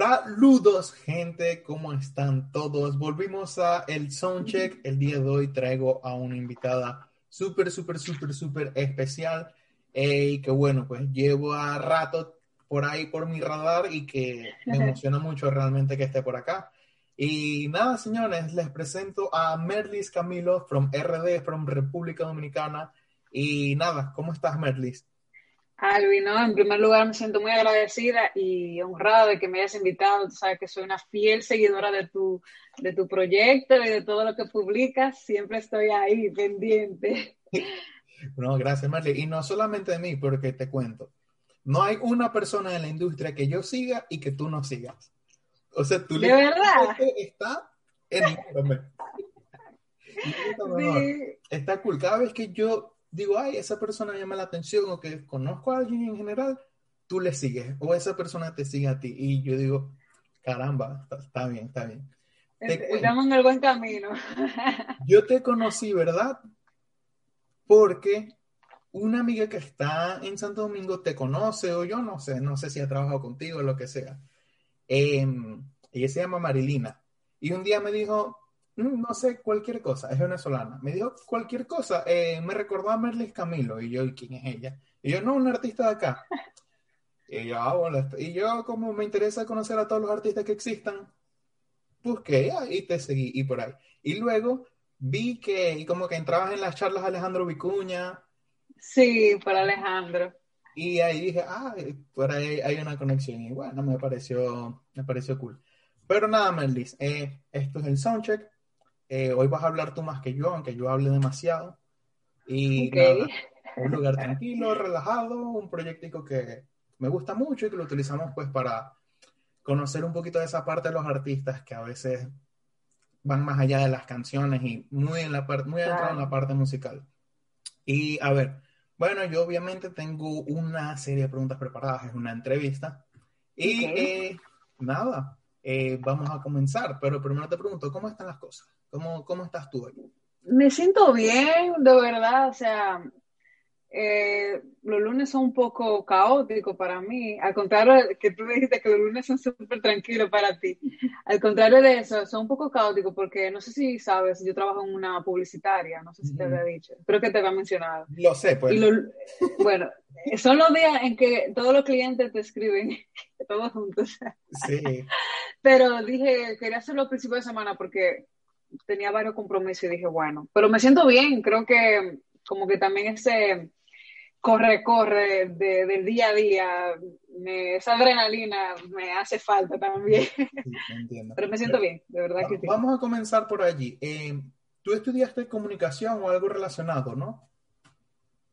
Saludos gente, ¿cómo están todos? Volvimos a el Soundcheck. El día de hoy traigo a una invitada súper, súper, súper, súper especial y que bueno, pues llevo a rato por ahí por mi radar y que me emociona mucho realmente que esté por acá. Y nada, señores, les presento a Merlis Camilo from RD, from República Dominicana. Y nada, ¿cómo estás, Merlis? Alvin, ¿no? En primer lugar me siento muy agradecida y honrada de que me hayas invitado. Tú sabes que soy una fiel seguidora de tu, de tu proyecto y de todo lo que publicas. Siempre estoy ahí, pendiente. No, gracias, Marley. Y no solamente de mí, porque te cuento. No hay una persona en la industria que yo siga y que tú no sigas. O sea, tú ¿De verdad? está enorme. Sí. Está cool. Cada vez que yo digo, ay, esa persona llama la atención o que conozco a alguien en general, tú le sigues o esa persona te sigue a ti. Y yo digo, caramba, está, bien, está bien. Estamos en el buen camino. yo te conocí, ¿verdad? Porque una amiga que está en Santo Domingo te conoce o yo no sé, no sé si ha trabajado contigo o lo que sea. Em, ella se llama Marilina. Y un día me dijo, no sé, cualquier cosa, es venezolana. Me dijo cualquier cosa, eh, me recordó a Merlis Camilo, y yo, ¿y quién es ella? Y yo, no, un artista de acá. Y yo, ah, bueno, y yo como me interesa conocer a todos los artistas que existan, busqué y te seguí, y por ahí. Y luego vi que, y como que entrabas en las charlas Alejandro Vicuña. Sí, por Alejandro. Y ahí dije, ah, por ahí hay una conexión. Y bueno, me pareció, me pareció cool. Pero nada, Merlis, eh, esto es el soundcheck. Eh, hoy vas a hablar tú más que yo, aunque yo hable demasiado. Y nada, un lugar tranquilo, relajado, un proyectico que me gusta mucho y que lo utilizamos pues para conocer un poquito de esa parte de los artistas que a veces van más allá de las canciones y muy en la parte, muy en la parte musical. Y a ver, bueno, yo obviamente tengo una serie de preguntas preparadas, es una entrevista. Y eh, nada, eh, vamos a comenzar, pero primero te pregunto, ¿cómo están las cosas? ¿Cómo, cómo estás tú hoy? Me siento bien, de verdad, o sea, eh, los lunes son un poco caóticos para mí, al contrario que tú dijiste que los lunes son súper tranquilos para ti, al contrario de eso, son un poco caóticos porque no sé si sabes, yo trabajo en una publicitaria, no sé si te había dicho, creo que te había mencionado. Lo sé, pues. bueno, son los días en que todos los clientes te escriben, todos juntos. Sí. Pero dije, quería hacerlo al principio de semana porque tenía varios compromisos y dije, bueno, pero me siento bien, creo que como que también ese corre, corre del día a día, esa adrenalina me hace falta también. Pero me siento bien, de verdad que sí. Vamos a comenzar por allí. Eh, Tú estudiaste comunicación o algo relacionado, ¿no?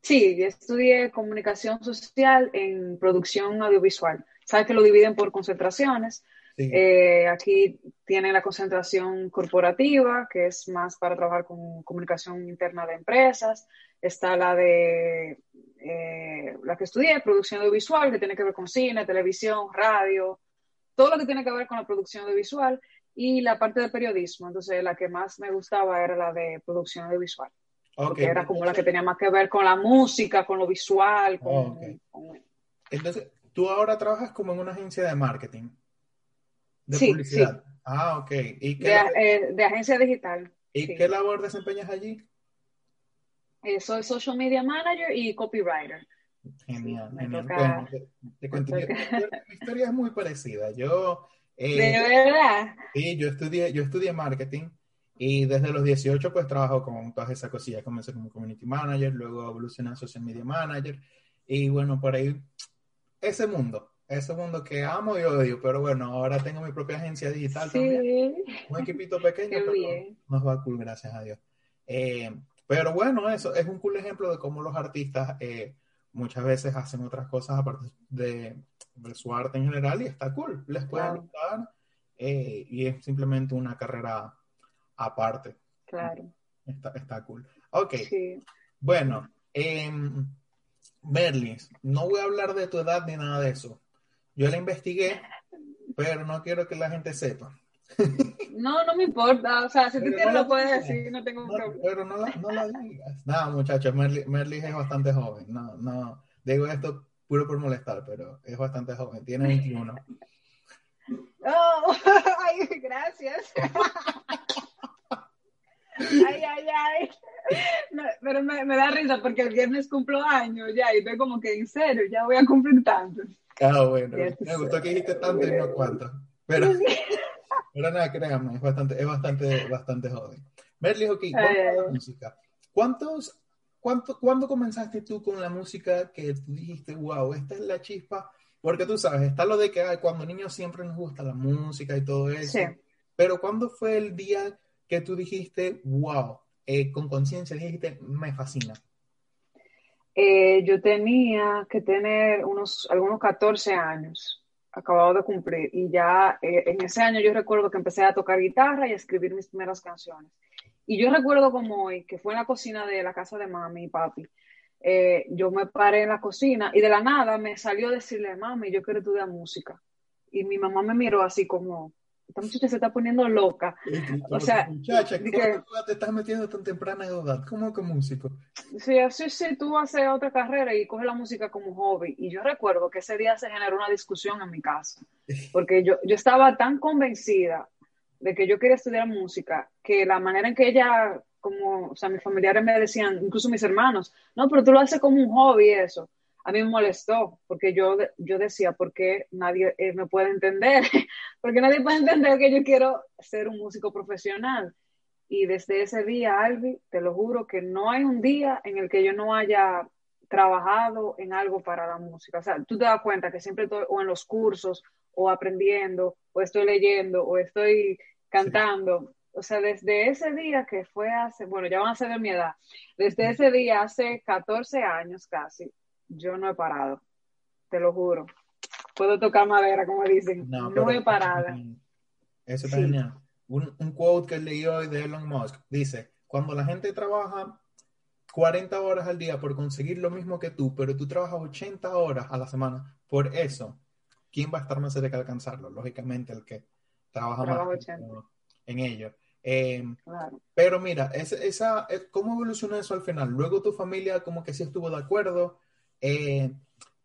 Sí, yo estudié comunicación social en producción audiovisual. Sabes que lo dividen por concentraciones. Eh, aquí tiene la concentración corporativa, que es más para trabajar con comunicación interna de empresas. Está la de eh, la que estudié, producción audiovisual, que tiene que ver con cine, televisión, radio, todo lo que tiene que ver con la producción audiovisual. Y la parte de periodismo. Entonces, la que más me gustaba era la de producción audiovisual. Porque era como la que tenía más que ver con la música, con lo visual. con... Entonces, tú ahora trabajas como en una agencia de marketing de publicidad. Ah, ok. ¿Y qué eh, de, agencia digital. ¿Y qué labor desempeñas allí? Eh, soy social media manager y copywriter. Genial, genial. te, cuento, mi, historia es muy parecida. Yo. Eh, ¿De verdad? Sí, yo estudié, yo estudié marketing y desde los 18 pues trabajo con todas esas cosillas. Comencé como community manager, luego evolucioné a social media manager y bueno, por ahí ese mundo ese mundo que amo y odio, pero bueno, ahora tengo mi propia agencia digital también. Un equipito pequeño, pero nos va cool, gracias a Dios. Eh, pero bueno, eso es un cool ejemplo de cómo los artistas eh, muchas veces hacen otras cosas aparte de, su arte en general y está cool, les puede gustar eh, y es simplemente una carrera aparte. Claro. Está, está cool. Ok. Bueno, eh, Merlis, no voy a hablar de tu edad ni nada de eso. Yo la investigué, pero no quiero que la gente sepa. No, no me importa. O sea, si tú quieres lo puedes decir, no tengo problema. Pero no la, no la digas. Nada, muchachos, Merlis es bastante joven. No, no, digo esto puro por molestar, pero es bastante joven. Tiene 21. Oh, ay, gracias. Ay, ay, ay. pero me, me, da risa porque el viernes cumplo años ya y estoy como que en serio, ya voy a cumplir tanto. Ah, bueno. Me gustó que dijiste tanto y no cuánto. Pero, pero nada, créanme, es bastante, es bastante, bastante joven. Merly, la música. ¿Cuántos, cuánto, ¿Cuándo comenzaste tú con la música que tú dijiste, wow, esta es la chispa? Porque tú sabes, está lo de que cuando niños siempre nos gusta la música y todo eso. Sí. Pero ¿cuándo fue el día que tú dijiste, wow, eh, con conciencia dijiste, me fascina? Eh, yo tenía que tener unos, algunos 14 años, acabado de cumplir, y ya eh, en ese año yo recuerdo que empecé a tocar guitarra y a escribir mis primeras canciones. Y yo recuerdo como hoy, que fue en la cocina de la casa de mami y papi, yo me paré en la cocina y de la nada me salió decirle, mami, yo quiero estudiar música. Y mi mamá me miró así como, esta muchacha se está poniendo loca. o sea, muchacha, ¿cómo que, te estás metiendo tan temprana edad? ¿Cómo que músico? Sí, así sí, tú haces otra carrera y coges la música como hobby. Y yo recuerdo que ese día se generó una discusión en mi casa, porque yo, yo estaba tan convencida de que yo quería estudiar música, que la manera en que ella, como, o sea, mis familiares me decían, incluso mis hermanos, no, pero tú lo haces como un hobby eso a mí me molestó, porque yo, yo decía, ¿por qué nadie eh, me puede entender? porque nadie puede entender que yo quiero ser un músico profesional. Y desde ese día, Albi, te lo juro que no hay un día en el que yo no haya trabajado en algo para la música. O sea, tú te das cuenta que siempre estoy o en los cursos, o aprendiendo, o estoy leyendo, o estoy cantando. O sea, desde ese día que fue hace, bueno, ya van a ser de mi edad, desde ese día, hace 14 años casi, yo no he parado, te lo juro. Puedo tocar madera, como dicen. No, he parado. Eso está genial. Un, un, quote que leí hoy de Elon Musk dice, cuando la gente trabaja 40 horas al día por conseguir lo mismo que tú, pero tú trabajas 80 horas a la semana por eso, ¿quién va a estar más cerca de alcanzarlo? Lógicamente el que trabaja más en ello. Eh, pero mira, esa, ¿cómo evolucionó eso al final? Luego tu familia como que sí estuvo de acuerdo, eh,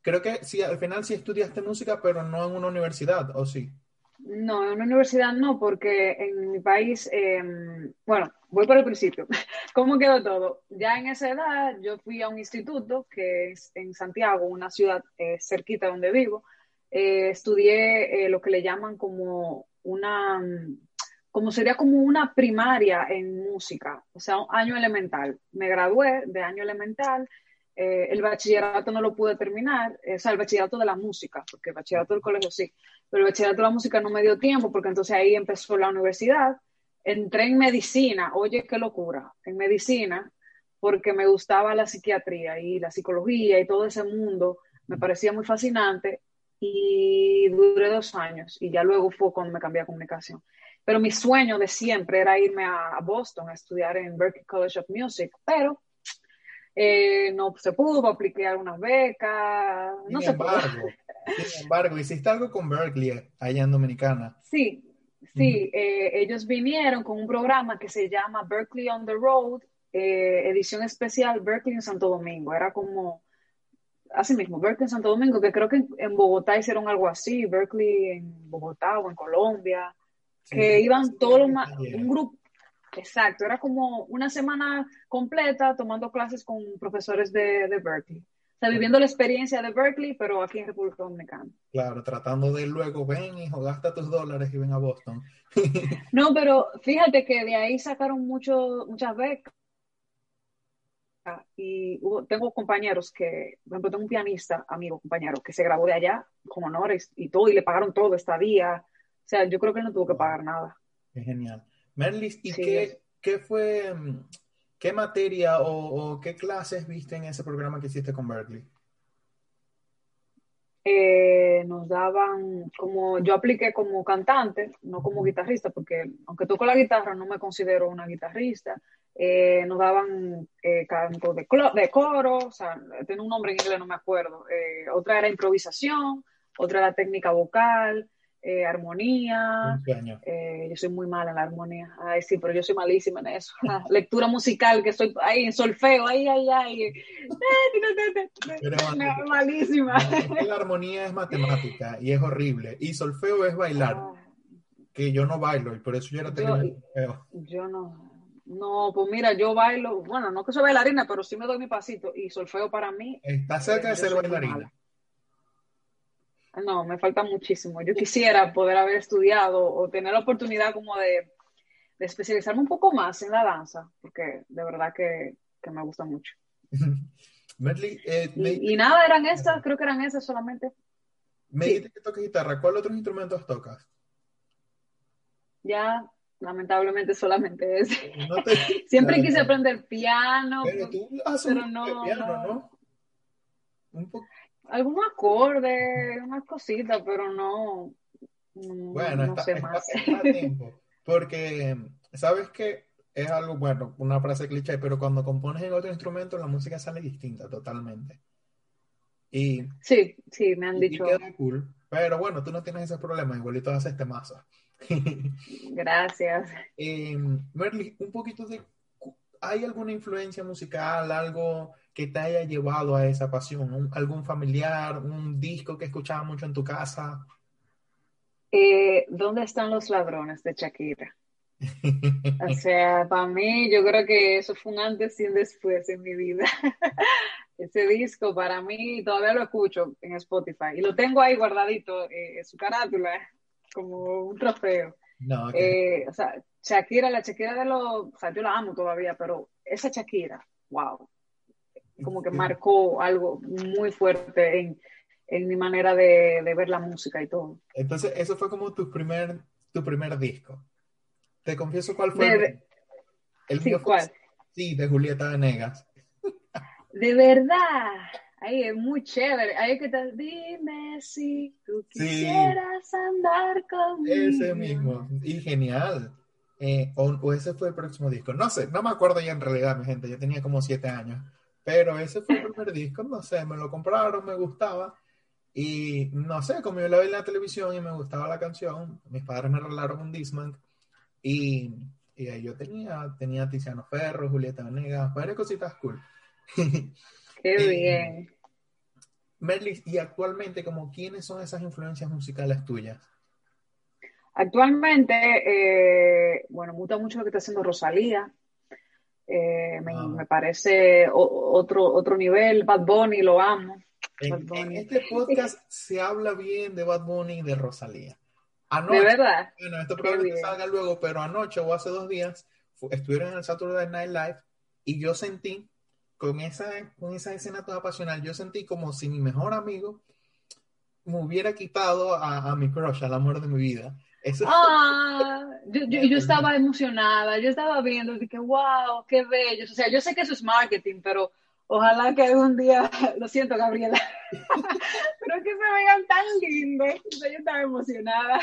creo que sí, al final sí estudiaste música, pero no en una universidad, ¿o sí? No, en una universidad no, porque en mi país, em, bueno, voy por el principio. ¿Cómo quedó todo? Ya en esa edad yo fui a un instituto que es en Santiago, una ciudad eh, cerquita donde vivo. Eh, estudié lo que le llaman como una, como sería como una primaria en música, o sea, un año elemental. Me gradué de año elemental eh, el bachillerato no lo pude terminar, eh, o sea, el bachillerato de la música, porque el bachillerato del colegio sí, pero el bachillerato de la música no me dio tiempo, porque entonces ahí empezó la universidad. Entré en medicina, oye, qué locura, en medicina, porque me gustaba la psiquiatría y la psicología y todo ese mundo, me parecía muy fascinante y duré dos años y ya luego fue cuando me cambié a comunicación. Pero mi sueño de siempre era irme a Boston a estudiar en Berklee College of Music, pero eh, no se pudo, apliqué algunas becas, no sin embargo, Sin embargo, hiciste algo con Berkeley allá en Dominicana. Sí, sí, eh, ellos vinieron con un programa que se llama Berkeley on the Road, eh, edición especial Berkeley en Santo Domingo. Era como, así mismo, Berkeley en Santo Domingo, que creo que en, Bogotá hicieron algo así, Berkeley en Bogotá o en Colombia, que iban todos los, un grupo, Exacto, era como una semana completa tomando clases con profesores de, Berkeley. O sea, viviendo la experiencia de Berkeley, pero aquí en República Dominicana. Claro, tratando de luego, ven, hijo, gasta tus dólares y ven a Boston. no, pero fíjate que de ahí sacaron mucho, muchas becas. Y tengo compañeros que, por ejemplo, tengo un pianista, amigo, compañero, que se graduó de allá con honores y todo, y le pagaron todo esta día. O sea, yo creo que no tuvo que pagar nada. Es genial. Merlis, ¿y qué, fue, mm, qué materia o, qué clases viste en ese programa que hiciste con Berkeley? eh, nos daban, como yo apliqué como cantante, no como guitarrista, porque aunque toco la guitarra, no me considero una guitarrista. Eh, nos daban eh, canto de, de, coro, o sea, tiene un nombre en inglés, no me acuerdo. otra era improvisación, otra era técnica vocal, eh, armonía. Eh, yo soy muy mala en la armonía. Ay, sí, pero yo soy malísima en eso. Lectura musical, que estoy ahí en solfeo, ay, ay, ay. Pero, malísima. La armonía es matemática y es horrible. Y solfeo es bailar. Ah. Que yo no bailo y por eso yo era terrible. Yo, yo no. No, pues mira, yo bailo, bueno, no que soy bailarina, pero sí me doy mi pasito y solfeo para mí. Está cerca de ser bailarina. No, me falta muchísimo. Yo quisiera poder haber estudiado o tener la oportunidad como de, especializarme un poco más en la danza, porque de verdad que, me gusta mucho. Eh, y, nada, eran esas, creo que eran esas solamente. Me dijiste que tocas guitarra, ¿cuáles otros instrumentos tocas? Ya, lamentablemente solamente ese. Siempre quise aprender piano, pero, tú pero no, piano, ¿no? Un poco algunos acordes, unas cositas, pero no, bueno, no sé más. tiempo, porque sabes que es algo bueno, una frase cliché, pero cuando compones en otro instrumento la música sale distinta totalmente. Y sí, sí, me han dicho. queda cool, pero bueno, tú no tienes ese problema, igualito haces temazo. Gracias. Eh, Merly, un poquito de, ¿hay alguna influencia musical, algo que te haya llevado a esa pasión? ¿Algún familiar, un disco que escuchaba mucho en tu casa? Eh, ¿Dónde están los ladrones de Shakira? o sea, para mí yo creo que eso fue un antes y un después en mi vida. Ese disco para mí todavía lo escucho en Spotify y lo tengo ahí guardadito eh, en su carátula como un trofeo. No, eh, o sea, Shakira, la Shakira de los, o sea, yo la amo todavía, pero esa Shakira, wow, como que marcó algo muy fuerte en, en mi manera de, de, ver la música y todo. Entonces, eso fue como tu primer, tu primer disco. Te confieso cuál fue. el sí, ¿cuál? Sí, de Julieta Venegas. De verdad. Ahí es muy chévere. Ahí que te dime si tú quisieras andar conmigo. Ese mismo. Y genial. Eh, o, o, ese fue el próximo disco. No sé, no me acuerdo ya en realidad, mi gente. Yo tenía como siete años. Pero ese fue el primer disco, no sé, me lo compraron, me gustaba. Y no sé, como yo la vi en la televisión y me gustaba la canción, mis padres me regalaron un Disman. Y, y ahí yo tenía, tenía Tiziano Ferro, Julieta Venegas, varias cositas cool. Qué bien. Merlis, y actualmente, como quiénes son esas influencias musicales tuyas? Actualmente, eh, bueno, me gusta mucho lo que está haciendo Rosalía. Eh, ah. me, parece otro, otro nivel. Bad Bunny, lo amo. En, este podcast se habla bien de Bad Bunny y de Rosalía. Anoche, de verdad. Bueno, esto probablemente salga luego, pero anoche o hace dos días estuvieron en el Saturday Night Live y yo sentí, con esa, con esa escena toda pasional, yo sentí como si mi mejor amigo me hubiera quitado a, a mi crush, al amor de mi vida. Ah, yo, yo, estaba emocionada, yo estaba viendo, dije, wow, qué bello. O sea, yo sé que eso es marketing, pero ojalá que algún día, lo siento, Gabriela, pero que se vean tan lindos. yo estaba emocionada.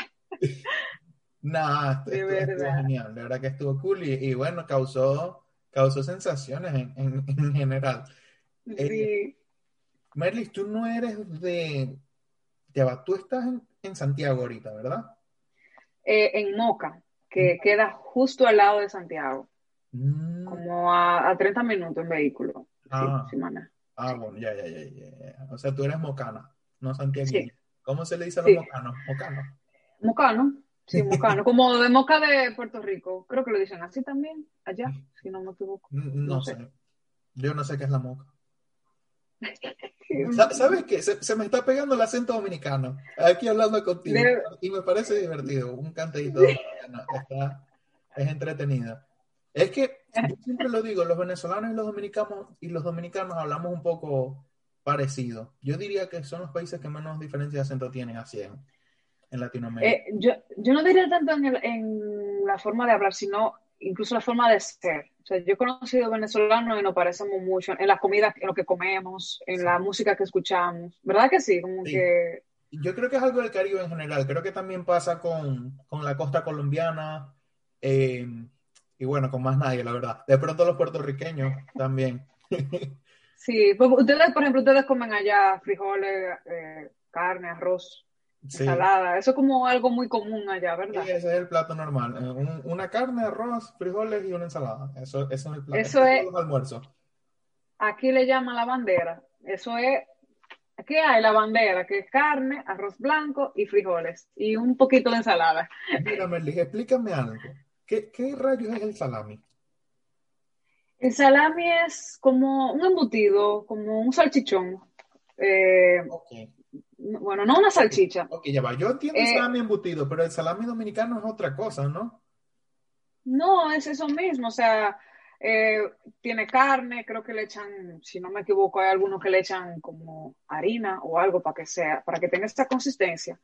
No, de verdad. genial, de verdad que estuvo cool y, bueno, causó, causó sensaciones en, en, general. Sí. Eh, Merlis, tú no eres de... Ya tú estás en, en Santiago ahorita, ¿verdad? Eh, en Moca, que queda justo al lado de Santiago. Mm. Como a, 30 minutos en vehículo. Ah. ah, bueno, ya, ya, ya, ya, O sea, tú eres mocana, no Santiago. ¿Cómo se le dice a los mocanos? Mocano. Mocano, sí, mocano. Como de Moca de Puerto Rico. Creo que lo dicen así también, allá, si no me equivoco. No, sé. Yo no sé qué es la moca. ¿Sabes qué? Se, me está pegando el acento dominicano. Aquí hablando contigo. Y me parece divertido. Un cantadito Está, es entretenido. Es que yo siempre lo digo, los venezolanos y los dominicanos y los dominicanos hablamos un poco parecido. Yo diría que son los países que menos diferencia de acento tienen así en, Latinoamérica. Eh, yo, yo, no diría tanto en, en, la forma de hablar, sino incluso la forma de ser. O sea, yo he conocido venezolanos y nos parecemos mucho en la comida, en lo que comemos, en la música que escuchamos. ¿Verdad que sí? Como que... Yo creo que es algo del Caribe en general. Creo que también pasa con, la costa colombiana eh, y bueno, con más nadie, la verdad. De pronto los puertorriqueños también. sí, pues ustedes, por ejemplo, ustedes comen allá frijoles, eh, carne, arroz ensalada. Eso es como algo muy común allá, ¿verdad? Sí, ese es el plato normal. Eh, una carne, arroz, frijoles y una ensalada. Eso, eso es el plato. Eso es, almuerzo. Aquí le llaman la bandera. Eso es, ¿qué hay? La bandera, que es carne, arroz blanco y frijoles. Y un poquito de ensalada. Mira, Merly, explícame algo. ¿Qué, ¿Qué rayos es el salami? El salami es como un embutido, como un salchichón. Eh, bueno, no una salchicha. Ok, ya va. Yo entiendo el eh, salami embutido, pero el salami dominicano es otra cosa, ¿no? No, es eso mismo. O sea, eh, tiene carne, creo que le echan, si no me equivoco, hay algunos que le echan como harina o algo para que sea, para que tenga esta consistencia.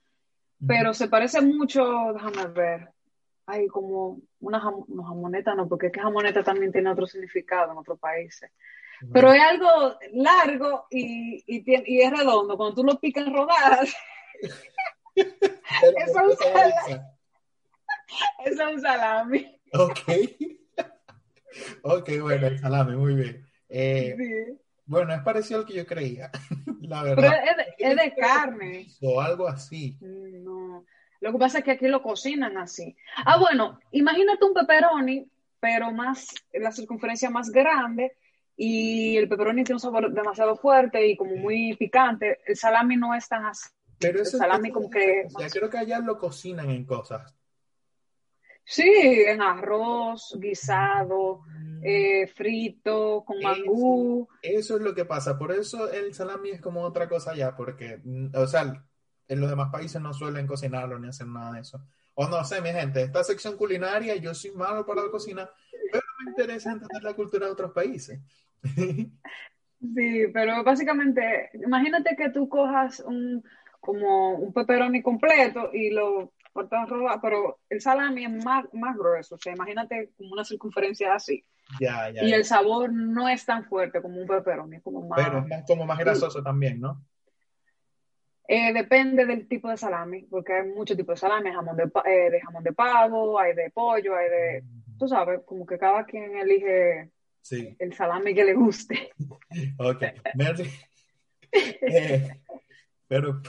Pero se parece mucho, déjame ver, hay como una jamoneta, no, porque es que jamoneta también tiene otro significado en otros países. Pero es algo largo y, y, es redondo. Cuando tú lo picas en rodadas, eso, es un salami. eso es un salami. Ok. ok, bueno, el salami, muy bien. Eh, bueno, es parecido al que yo creía, la verdad. Pero es de, carne. O algo así. No. Lo que pasa es que aquí lo cocinan así. Ah, bueno, imagínate un pepperoni, pero más, la circunferencia más grande y el pepperoni tiene un sabor demasiado fuerte y como muy picante. El salami no es tan así. Pero el salami como que... Ya creo que allá lo cocinan en cosas. Sí, en arroz, guisado, mm. eh, frito, con mangú. Eso, es lo que pasa. Por eso el salami es como otra cosa allá, porque, mm, o sea, en los demás países no suelen cocinarlo ni hacer nada de eso. O no sé, mi gente, esta sección culinaria, yo soy malo para la cocina, pero me interesa entender la cultura de otros países. Sí, pero básicamente, imagínate que tú cojas un como un pepperoni completo y lo cortas roba, pero el salami es más, más grueso, o sea, imagínate como una circunferencia así. Ya, ya, y el sabor no es tan fuerte como un pepperoni, como más... Pero es como más grasoso también, ¿no? Eh, depende del tipo de salami, porque hay muchos tipos de salami, jamón de, eh, de jamón de pavo, hay de pollo, hay de, tú sabes, como que cada quien elige Sí. El salami que le guste. ok. Merlin. Eh, pero,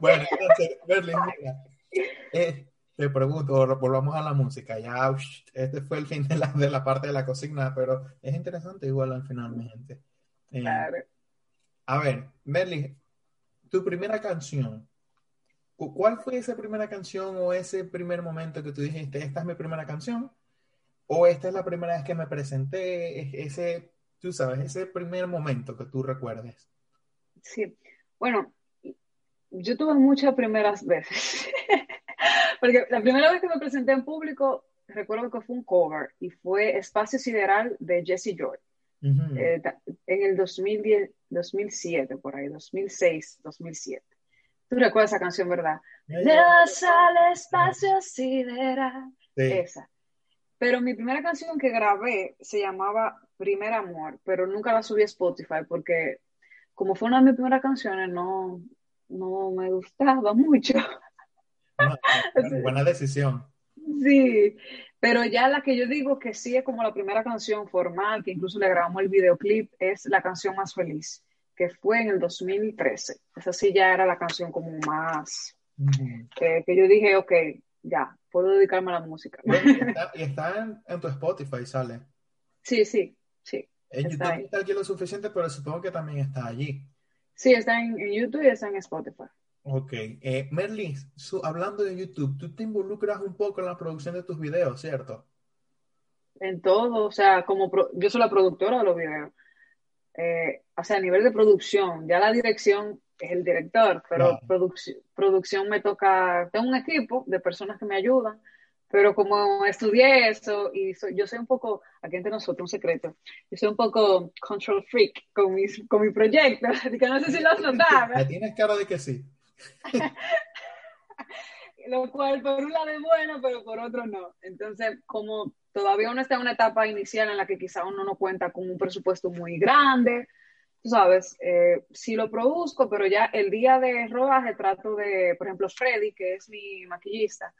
bueno, entonces, Merlin, mira, eh, te pregunto, volvamos a la música. Ya, este fue el fin de la, de la parte de la cocina, pero es interesante igual al final, mi gente. Eh, claro. A ver, Merlin, tu primera canción. ¿Cuál fue esa primera canción o ese primer momento que tú dijiste, esta es mi primera canción? O esta es la primera vez que me presenté, ese, tú sabes, ese primer momento que tú recuerdes. Sí, bueno, yo tuve muchas primeras veces, porque la primera vez que me presenté en público, recuerdo que fue un cover y fue Espacio Sideral de Jesse Joy. Eh, en el 2010, 2007, por ahí, 2006, 2007. Tú recuerdas esa canción, ¿verdad? Dios al espacio sideral. Esa. Pero mi primera canción que grabé se llamaba Primer Amor, pero nunca la subí a Spotify porque como fue una de mis primeras canciones, no, no me gustaba mucho. Buena decisión. Sí, pero ya la que yo digo que sí es como la primera canción formal, que incluso le grabamos el videoclip, es la canción más feliz, que fue en el 2013. Esa sí ya era la canción como más, que yo dije, ok, ya, puedo dedicarme a la música. Y está, en, tu Spotify, sale. Sí, sí, sí. En YouTube está aquí lo suficiente, pero supongo que también está allí. Sí, está en, YouTube y está en Spotify. Ok. Eh, Merlin, hablando de YouTube, tú te involucras un poco en la producción de tus videos, ¿cierto? En todo, o sea, como yo soy la productora de los videos. Eh, o sea, a nivel de producción, ya la dirección es el director, pero producción me toca, tengo un equipo de personas que me ayudan, pero como estudié eso y yo soy un poco, aquí entre nosotros, un secreto, yo soy un poco control freak con, mis, con mi proyecto, así que no sé si lo has notado. tienes cara de que sí. lo cual por un lado es bueno, pero por otro no. Entonces, como todavía uno está en una etapa inicial en la que quizá uno no cuenta con un presupuesto muy grande, tú sabes, eh, sí lo produzco, pero ya el día de rodaje trato de, por ejemplo, Freddy, que es mi maquillista,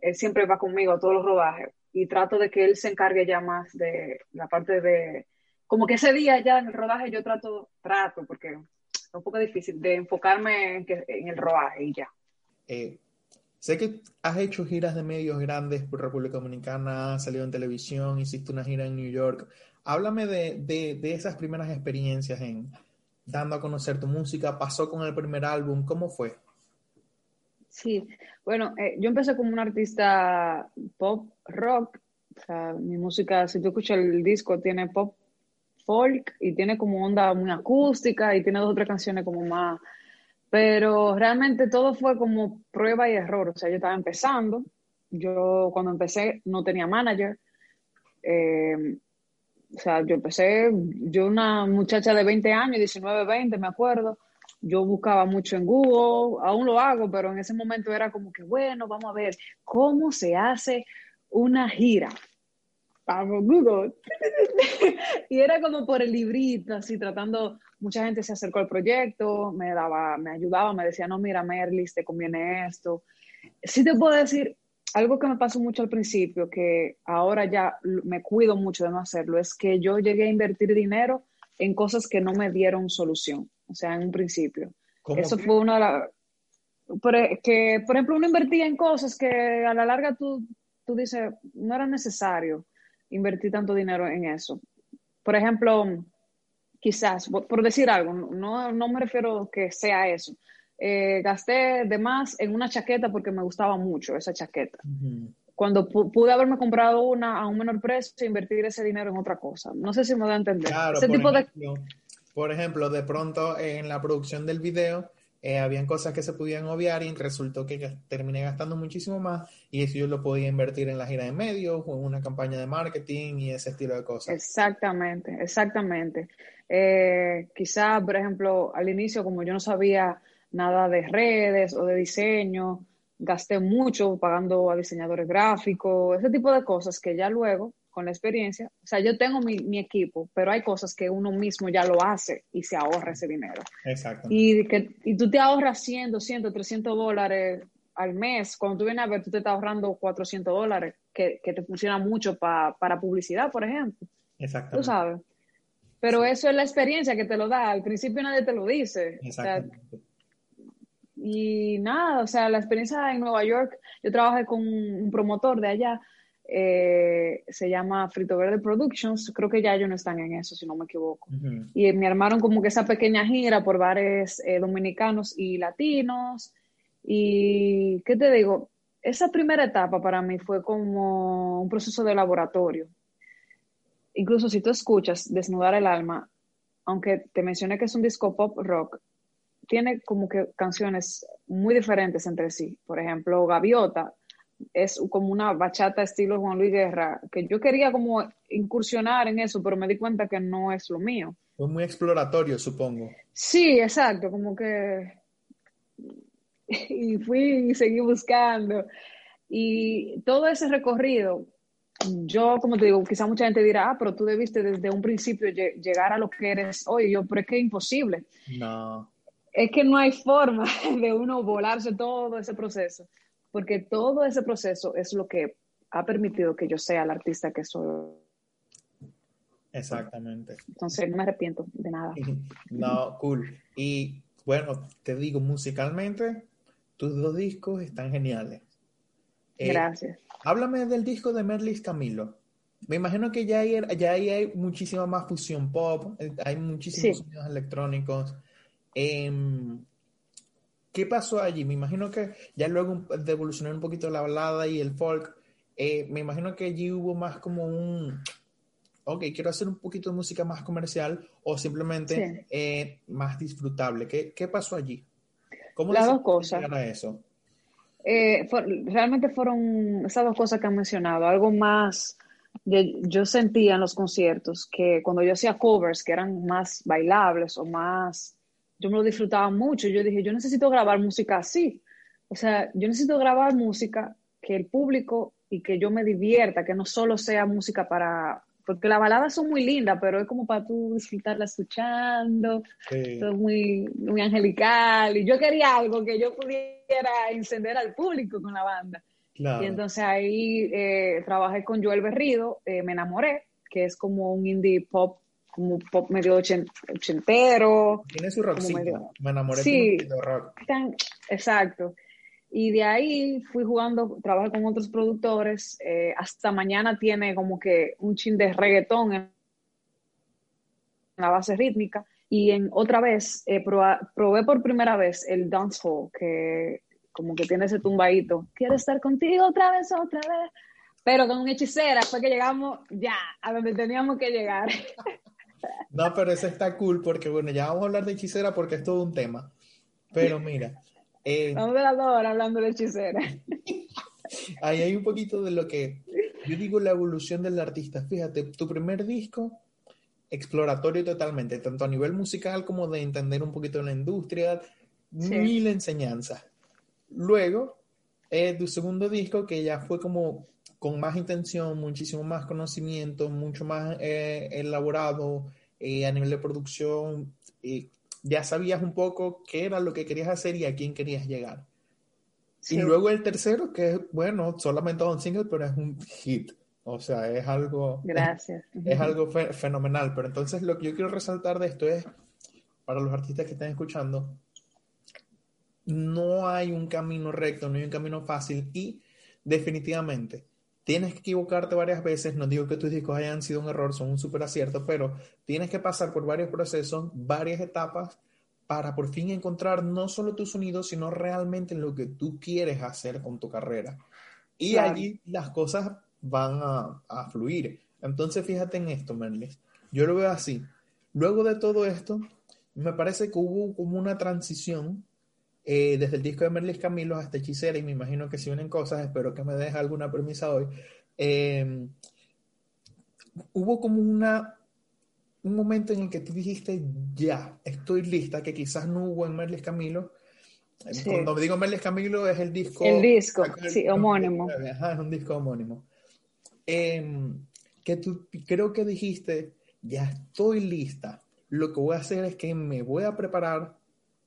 él siempre va conmigo a todos los rodajes y trato de que él se encargue ya más de la parte de, como que ese día ya en el rodaje yo trato, trato, porque es un poco difícil, de enfocarme en, que, en el rodaje y ya. Eh, sé que has hecho giras de medios grandes por República Dominicana, has salido en televisión, hiciste una gira en New York. Háblame de, de, de esas primeras experiencias en dando a conocer tu música. ¿Pasó con el primer álbum? ¿Cómo fue? Sí, bueno, eh, yo empecé como un artista pop rock. O sea, mi música, si tú escuchas el disco, tiene pop folk y tiene como onda muy acústica y tiene dos otras canciones como más. Pero realmente todo fue como prueba y error. O sea, yo estaba empezando. Yo cuando empecé no tenía manager. Eh, o sea, yo empecé, yo una muchacha de 20 años, 19, 20, me acuerdo, yo buscaba mucho en Google, aún lo hago, pero en ese momento era como que, bueno, vamos a ver cómo se hace una gira. Vamos, Google. y era como por el librito, así tratando, mucha gente se acercó al proyecto, me daba, me ayudaba, me decía, no, mira, Merlis, te conviene esto. Sí te puedo decir, algo que me pasó mucho al principio, que ahora ya me cuido mucho de no hacerlo, es que yo llegué a invertir dinero en cosas que no me dieron solución, o sea, en un principio. Eso fue una de las... E, que, por ejemplo, uno invertía en cosas que a la larga tú, tú dices, no era necesario invertir tanto dinero en eso. Por ejemplo, quizás, por decir algo, no, no me refiero que sea eso, eh, gasté de más en una chaqueta porque me gustaba mucho esa chaqueta. Cuando pude haberme comprado una a un menor precio e invertir ese dinero en otra cosa. No sé si me da a entender. ese por, tipo ejemplo, de... por ejemplo, de pronto en la producción del video eh, habían cosas que se podían obviar y resultó que terminé gastando muchísimo más y eso yo lo podía invertir en la gira de medios o en una campaña de marketing y ese estilo de cosas. Exactamente, exactamente. Eh, quizá, por ejemplo, al inicio, como yo no sabía nada de redes o de diseño, gasté mucho pagando a diseñadores gráficos, ese tipo de cosas que ya luego, con la experiencia, o sea, yo tengo mi, equipo, pero hay cosas que uno mismo ya lo hace y se ahorra ese dinero. Exacto. Y, que, y tú te ahorras 100, 200, 300 dólares al mes, cuando tú vienes a ver, tú te estás ahorrando 400 dólares, que, te funciona mucho para publicidad, por ejemplo. Exacto. Tú sabes. Pero eso es la experiencia que te lo da. Al principio nadie te lo dice. Exactamente. Y nada, o sea, la experiencia en Nueva York, yo trabajé con un promotor de allá, eh, se llama Frito Verde Productions, creo que ya ellos no están en eso, si no me equivoco. Y me armaron como que esa pequeña gira por bares eh, dominicanos y latinos. Y, ¿qué te digo? Esa primera etapa para mí fue como un proceso de laboratorio. Incluso si tú escuchas Desnudar el Alma, aunque te mencioné que es un disco pop rock, tiene como que canciones muy diferentes entre sí. Por ejemplo, Gaviota es como una bachata estilo Juan Luis Guerra, que yo quería como incursionar en eso, pero me di cuenta que no es lo mío. Fue muy exploratorio, supongo. Sí, exacto, como que... y fui y seguí buscando. Y todo ese recorrido, yo, como te digo, quizá mucha gente dirá, ah, pero tú debiste desde un principio llegar a lo que eres hoy. Yo, pero es que es imposible. No es que no hay forma de uno volarse todo ese proceso, porque todo ese proceso es lo que ha permitido que yo sea el artista que soy. Exactamente. Entonces no me arrepiento de nada. No, cool. Y bueno, te digo, musicalmente, tus dos discos están geniales. Eh, Gracias. Háblame del disco de Merlis Camilo. Me imagino que ya, hay, ya hay muchísima más fusión pop, eh, hay muchísimos sonidos electrónicos. Em, ¿Qué pasó allí? Me imagino que ya luego de evolucionar un poquito la balada y el folk, eh, me imagino que allí hubo más como un, ok, quiero hacer un poquito de música más comercial o simplemente eh, más disfrutable. ¿Qué, ¿Qué, pasó allí? ¿Cómo Las dos cosas. A eso? Eh, realmente fueron esas dos cosas que han mencionado, algo más, yo sentía en los conciertos que cuando yo hacía covers que eran más bailables o más yo me lo disfrutaba mucho. Yo dije, yo necesito grabar música así. o sea, yo necesito grabar música que el público y que yo me divierta, que no solo sea música para, porque las baladas son muy lindas, pero es como para tú disfrutarla escuchando, todo muy, muy angelical, y yo quería algo que yo pudiera encender al público con la banda. Y entonces ahí eh, trabajé con Joel Berrido, eh, me enamoré, que es como un indie pop, como pop medio ochentero. Tiene su rockcito, me enamoré sí, de rock. exacto. Y de ahí fui jugando, trabajé con otros productores. Eh, hasta mañana tiene como que un chin de reggaetón en la base rítmica. Y en otra vez, eh, probé por primera vez el dancehall, que como que tiene ese tumbadito. Quiero estar contigo otra vez, otra vez. Pero con una hechicera fue que llegamos ya a donde teníamos que llegar. No, pero eso está cool porque, bueno, ya vamos a hablar de hechicera porque es todo un tema. Pero mira, eh, Vamos de las dos horas hablando de hechicera. Ahí hay un poquito de lo que yo digo la evolución del artista. Fíjate, tu primer disco, exploratorio totalmente, tanto a nivel musical como de entender un poquito la industria, mil enseñanzas. Luego, eh, tu segundo disco, que ya fue como con más intención, muchísimo más conocimiento, mucho más eh, elaborado a nivel de producción, ya sabías un poco qué era lo que querías hacer y a quién querías llegar. Y luego el tercero, que es, bueno, solamente un single, pero es un hit. O sea, es algo... Gracias. Es, algo fenomenal. Pero entonces lo que yo quiero resaltar de esto es, para los artistas que están escuchando, no hay un camino recto, no hay un camino fácil y definitivamente tienes que equivocarte varias veces. No digo que tus discos hayan sido un error, son un súper acierto, pero tienes que pasar por varios procesos, varias etapas para por fin encontrar no solo tu sonido, sino realmente lo que tú quieres hacer con tu carrera. Y allí las cosas van a, fluir. Entonces, fíjate en esto, Merlis. Yo lo veo así. Luego de todo esto, me parece que hubo como una transición eh, desde el disco de Merlis Camilo hasta Hechicera, y me imagino que si vienen cosas, espero que me dejes alguna premisa hoy. Em, hubo como una un momento en el que tú dijiste, ya, estoy lista, que quizás no hubo en Merlis Camilo. Cuando me digo Merlis Camilo es el disco. El disco, sí, homónimo. Ajá, es un disco homónimo. Em, que tú creo que dijiste, ya estoy lista. Lo que voy a hacer es que me voy a preparar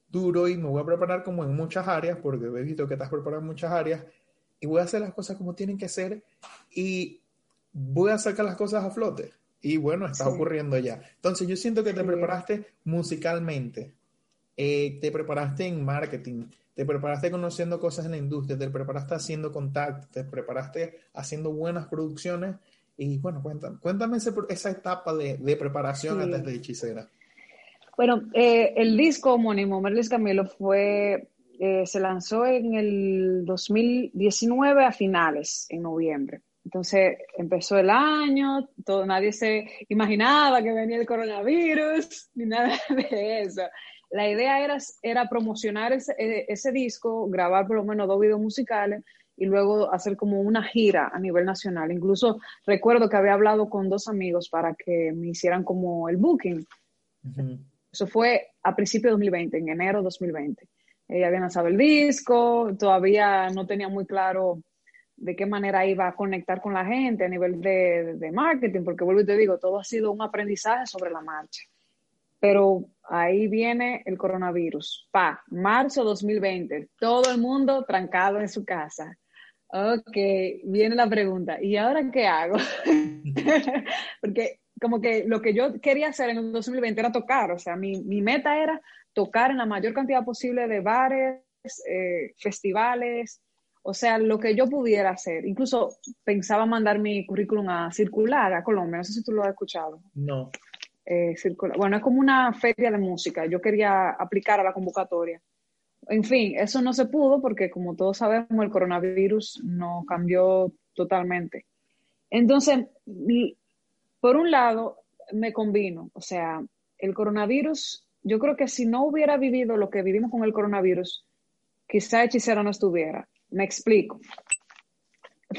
duro y me voy a preparar como en muchas áreas, porque he visto que estás preparado en muchas áreas, y voy a hacer las cosas como tienen que ser y voy a sacar las cosas a flote. Y bueno, está ocurriendo ya. Entonces yo siento que te preparaste musicalmente, eh, te preparaste en marketing, te preparaste conociendo cosas en la industria, te preparaste haciendo contactos, te preparaste haciendo buenas producciones. Y bueno, cuéntame, cuéntame esa etapa de, preparación antes de Hechicera. Bueno, eh, el disco homónimo, Merlis Camilo, fue, eh, se lanzó en el 2019 a finales, en noviembre. Entonces empezó el año, todo, nadie se imaginaba que venía el coronavirus, ni nada de eso. La idea era, era promocionar ese, e, ese, disco, grabar por lo menos dos videos musicales y luego hacer como una gira a nivel nacional. Incluso recuerdo que había hablado con dos amigos para que me hicieran como el booking. Eso fue a principios de 2020, en enero de 2020. Ella había lanzado el disco, todavía no tenía muy claro de qué manera iba a conectar con la gente a nivel de, marketing, porque vuelvo y te digo, todo ha sido un aprendizaje sobre la marcha. Pero ahí viene el coronavirus. Pa, marzo 2020, todo el mundo trancado en su casa. Ok, viene la pregunta, ¿y ahora qué hago? porque como que lo que yo quería hacer en el 2020 era tocar, o sea, mi, mi meta era tocar en la mayor cantidad posible de bares, eh, festivales, o sea, lo que yo pudiera hacer. Incluso pensaba mandar mi currículum a Circular, a Colombia, no sé si tú lo has escuchado. No. Eh, bueno, es como una feria de música, yo quería aplicar a la convocatoria. En fin, eso no se pudo porque como todos sabemos, el coronavirus no cambió totalmente. Entonces, por un lado, me convino, o sea, el coronavirus, yo creo que si no hubiera vivido lo que vivimos con el coronavirus, quizá Hechicero no estuviera. Me explico.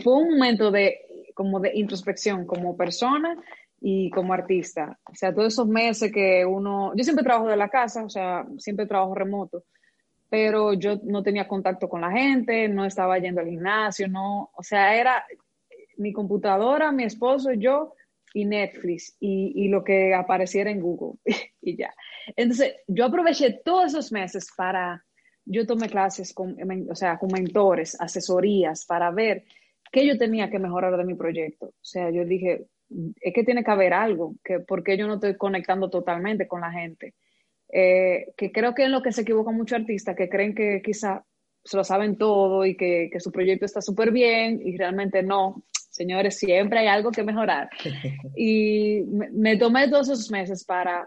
Fue un momento de como de introspección como persona y como artista. O sea, todos esos meses que uno, yo siempre trabajo de la casa, o sea, siempre trabajo remoto, pero yo no tenía contacto con la gente, no estaba yendo al gimnasio, no, o sea, era mi computadora, mi esposo, yo y Netflix y, y lo que apareciera en Google y ya. Entonces, yo aproveché todos esos meses para, yo tomé clases con, o sea, con mentores, asesorías, para ver qué yo tenía que mejorar de mi proyecto. O sea, yo dije, es que tiene que haber algo, que porque yo no estoy conectando totalmente con la gente. Eh, que creo que es lo que se equivoca mucho artistas, que creen que quizá se lo saben todo y que, que su proyecto está súper bien y realmente no. Señores, siempre hay algo que mejorar. Y me, me, tomé todos esos meses para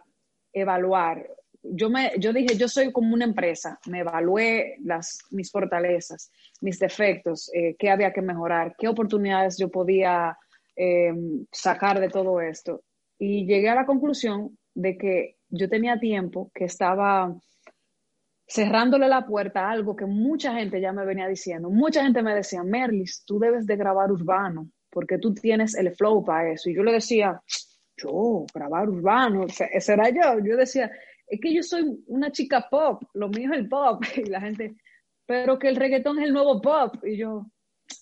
evaluar. Yo, me, yo dije, yo soy como una empresa, me evalué las, mis fortalezas, mis defectos, eh, qué había que mejorar, qué oportunidades yo podía eh, sacar de todo esto. Y llegué a la conclusión de que yo tenía tiempo que estaba cerrándole la puerta a algo que mucha gente ya me venía diciendo. Mucha gente me decía, Merlis, tú debes de grabar urbano, porque tú tienes el flow para eso. Y yo le decía, yo, grabar urbano, ese era yo. Yo decía, es que yo soy una chica pop, lo mío es el pop. Y la gente, pero que el reggaetón es el nuevo pop. Y yo,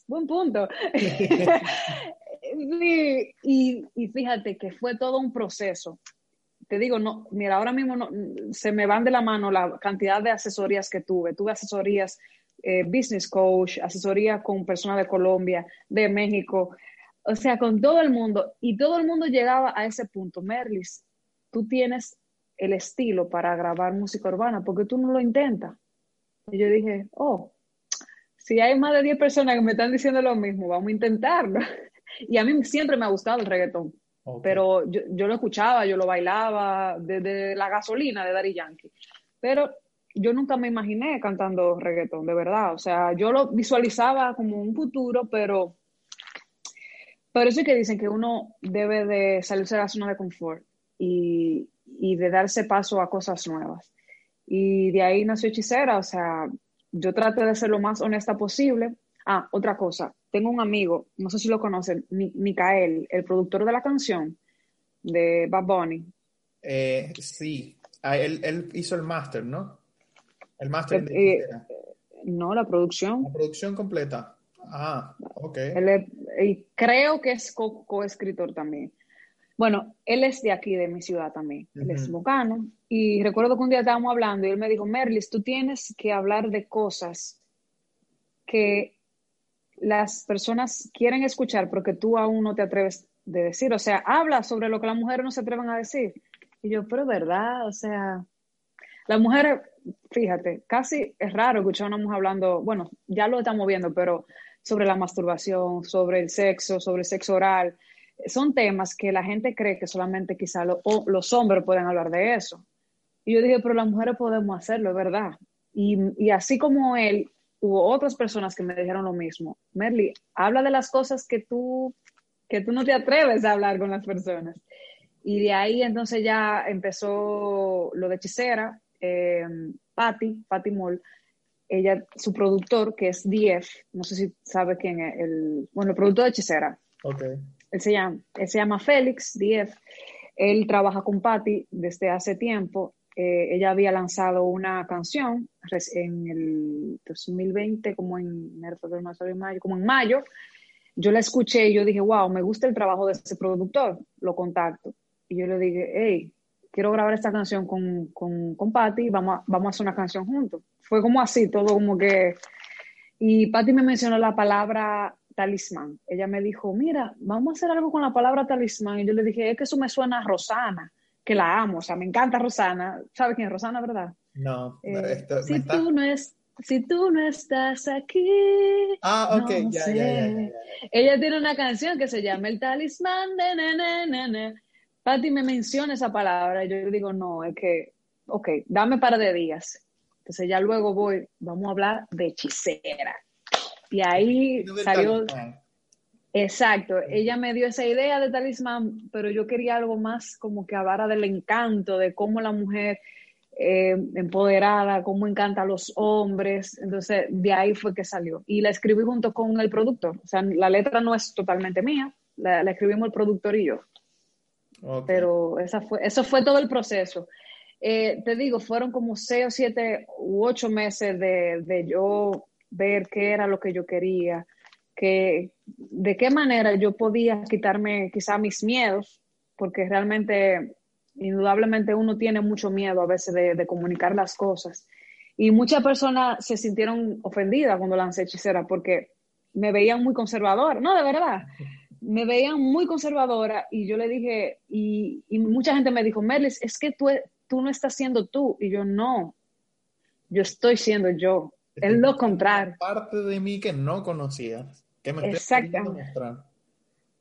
buen punto. y, y fíjate que fue todo un proceso te digo, no, mira, ahora mismo no, se me van de la mano la cantidad de asesorías que tuve. Tuve asesorías eh, business coach, asesoría con personas de Colombia, de México, o sea, con todo el mundo. Y todo el mundo llegaba a ese punto. Merlis, tú tienes el estilo para grabar música urbana, porque tú no lo intentas. Y yo dije, oh, si hay más de 10 personas que me están diciendo lo mismo, vamos a intentarlo. Y a mí siempre me ha gustado el reggaetón. Pero yo, yo, lo escuchaba, yo lo bailaba desde la gasolina de Daddy Yankee. Pero yo nunca me imaginé cantando reggaetón, de verdad. O sea, yo lo visualizaba como un futuro, pero por eso es que dicen que uno debe de salirse de la zona de confort y, y de darse paso a cosas nuevas. Y de ahí nació Hechicera, o sea, yo traté de ser lo más honesta posible. Ah, otra cosa, tengo un amigo, no sé si lo conocen, Mikael, el productor de la canción de Bad Bunny. Eh, sí, ah, él, hizo el máster, ¿no? El máster eh, No, la producción. La producción completa. Ah, ok. y creo que es coescritor también. Bueno, él es de aquí, de mi ciudad también. Él es bocano. Y recuerdo que un día estábamos hablando y él me dijo, Merlis, tú tienes que hablar de cosas que las personas quieren escuchar porque tú aún no te atreves de decir. O sea, habla sobre lo que las mujeres no se atreven a decir. Y yo, pero verdad, o sea, las mujeres, fíjate, casi es raro escuchar a una mujer hablando, bueno, ya lo estamos viendo, pero sobre la masturbación, sobre el sexo, sobre el sexo oral. Son temas que la gente cree que solamente quizá los hombres pueden hablar de eso. Y yo dije, pero las mujeres podemos hacerlo, es verdad. Y, y así como él hubo otras personas que me dijeron lo mismo. Merly, habla de las cosas que tú, que tú no te atreves a hablar con las personas. Y de ahí entonces ya empezó lo de hechicera, eh, Patty, Patty Moll, ella, su productor, que es DF, no sé si sabe quién es, el, bueno, el productor de hechicera. Okay. Él se llama, él se llama Félix, DF. Él trabaja con Patty desde hace tiempo eh, ella había lanzado una canción en el 2020, como en mayo, como en mayo. Yo la escuché y yo dije, wow, me gusta el trabajo de ese productor, lo contacto. Y yo le dije, hey, quiero grabar esta canción con, con, con Patty, vamos a, vamos a hacer una canción juntos. Fue como así, todo como que... Y Patty me mencionó la palabra talismán. Ella me dijo, mira, vamos a hacer algo con la palabra talismán. Y yo le dije, es que eso me suena a Rosana que la amo, o sea, me encanta Rosana. ¿Sabes quién es Rosana, verdad? No. Eh, si, tú no es, si tú no estás aquí. Ah, ok, ya, ya, ya, Ella tiene una canción que se llama El talismán de nene, Patti me menciona esa palabra y yo le digo, no, es que, ok, dame para de días. Entonces ya luego voy, vamos a hablar de hechicera. Y ahí salió, Exacto, ella me dio esa idea de talismán, pero yo quería algo más como que hablara del encanto, de cómo la mujer eh, empoderada, cómo encanta a los hombres. Entonces, de ahí fue que salió. Y la escribí junto con el productor. O sea, la letra no es totalmente mía, la, escribimos el productor y yo. Pero fue, eso fue todo el proceso. eh, te digo, fueron como seis o siete u ocho meses de, yo ver qué era lo que yo quería, que, de qué manera yo podía quitarme quizá mis miedos, porque realmente, indudablemente uno tiene mucho miedo a veces de, comunicar las cosas. Y muchas personas se sintieron ofendidas cuando lancé hechicera porque me veían muy conservadora, no, de verdad, me veían muy conservadora y yo le dije, y, y mucha gente me dijo, Merlis, es que tú, tú no estás siendo tú. Y yo, no, yo estoy siendo yo. Es lo contrario. Parte de mí que no conocías, que me Exactamente.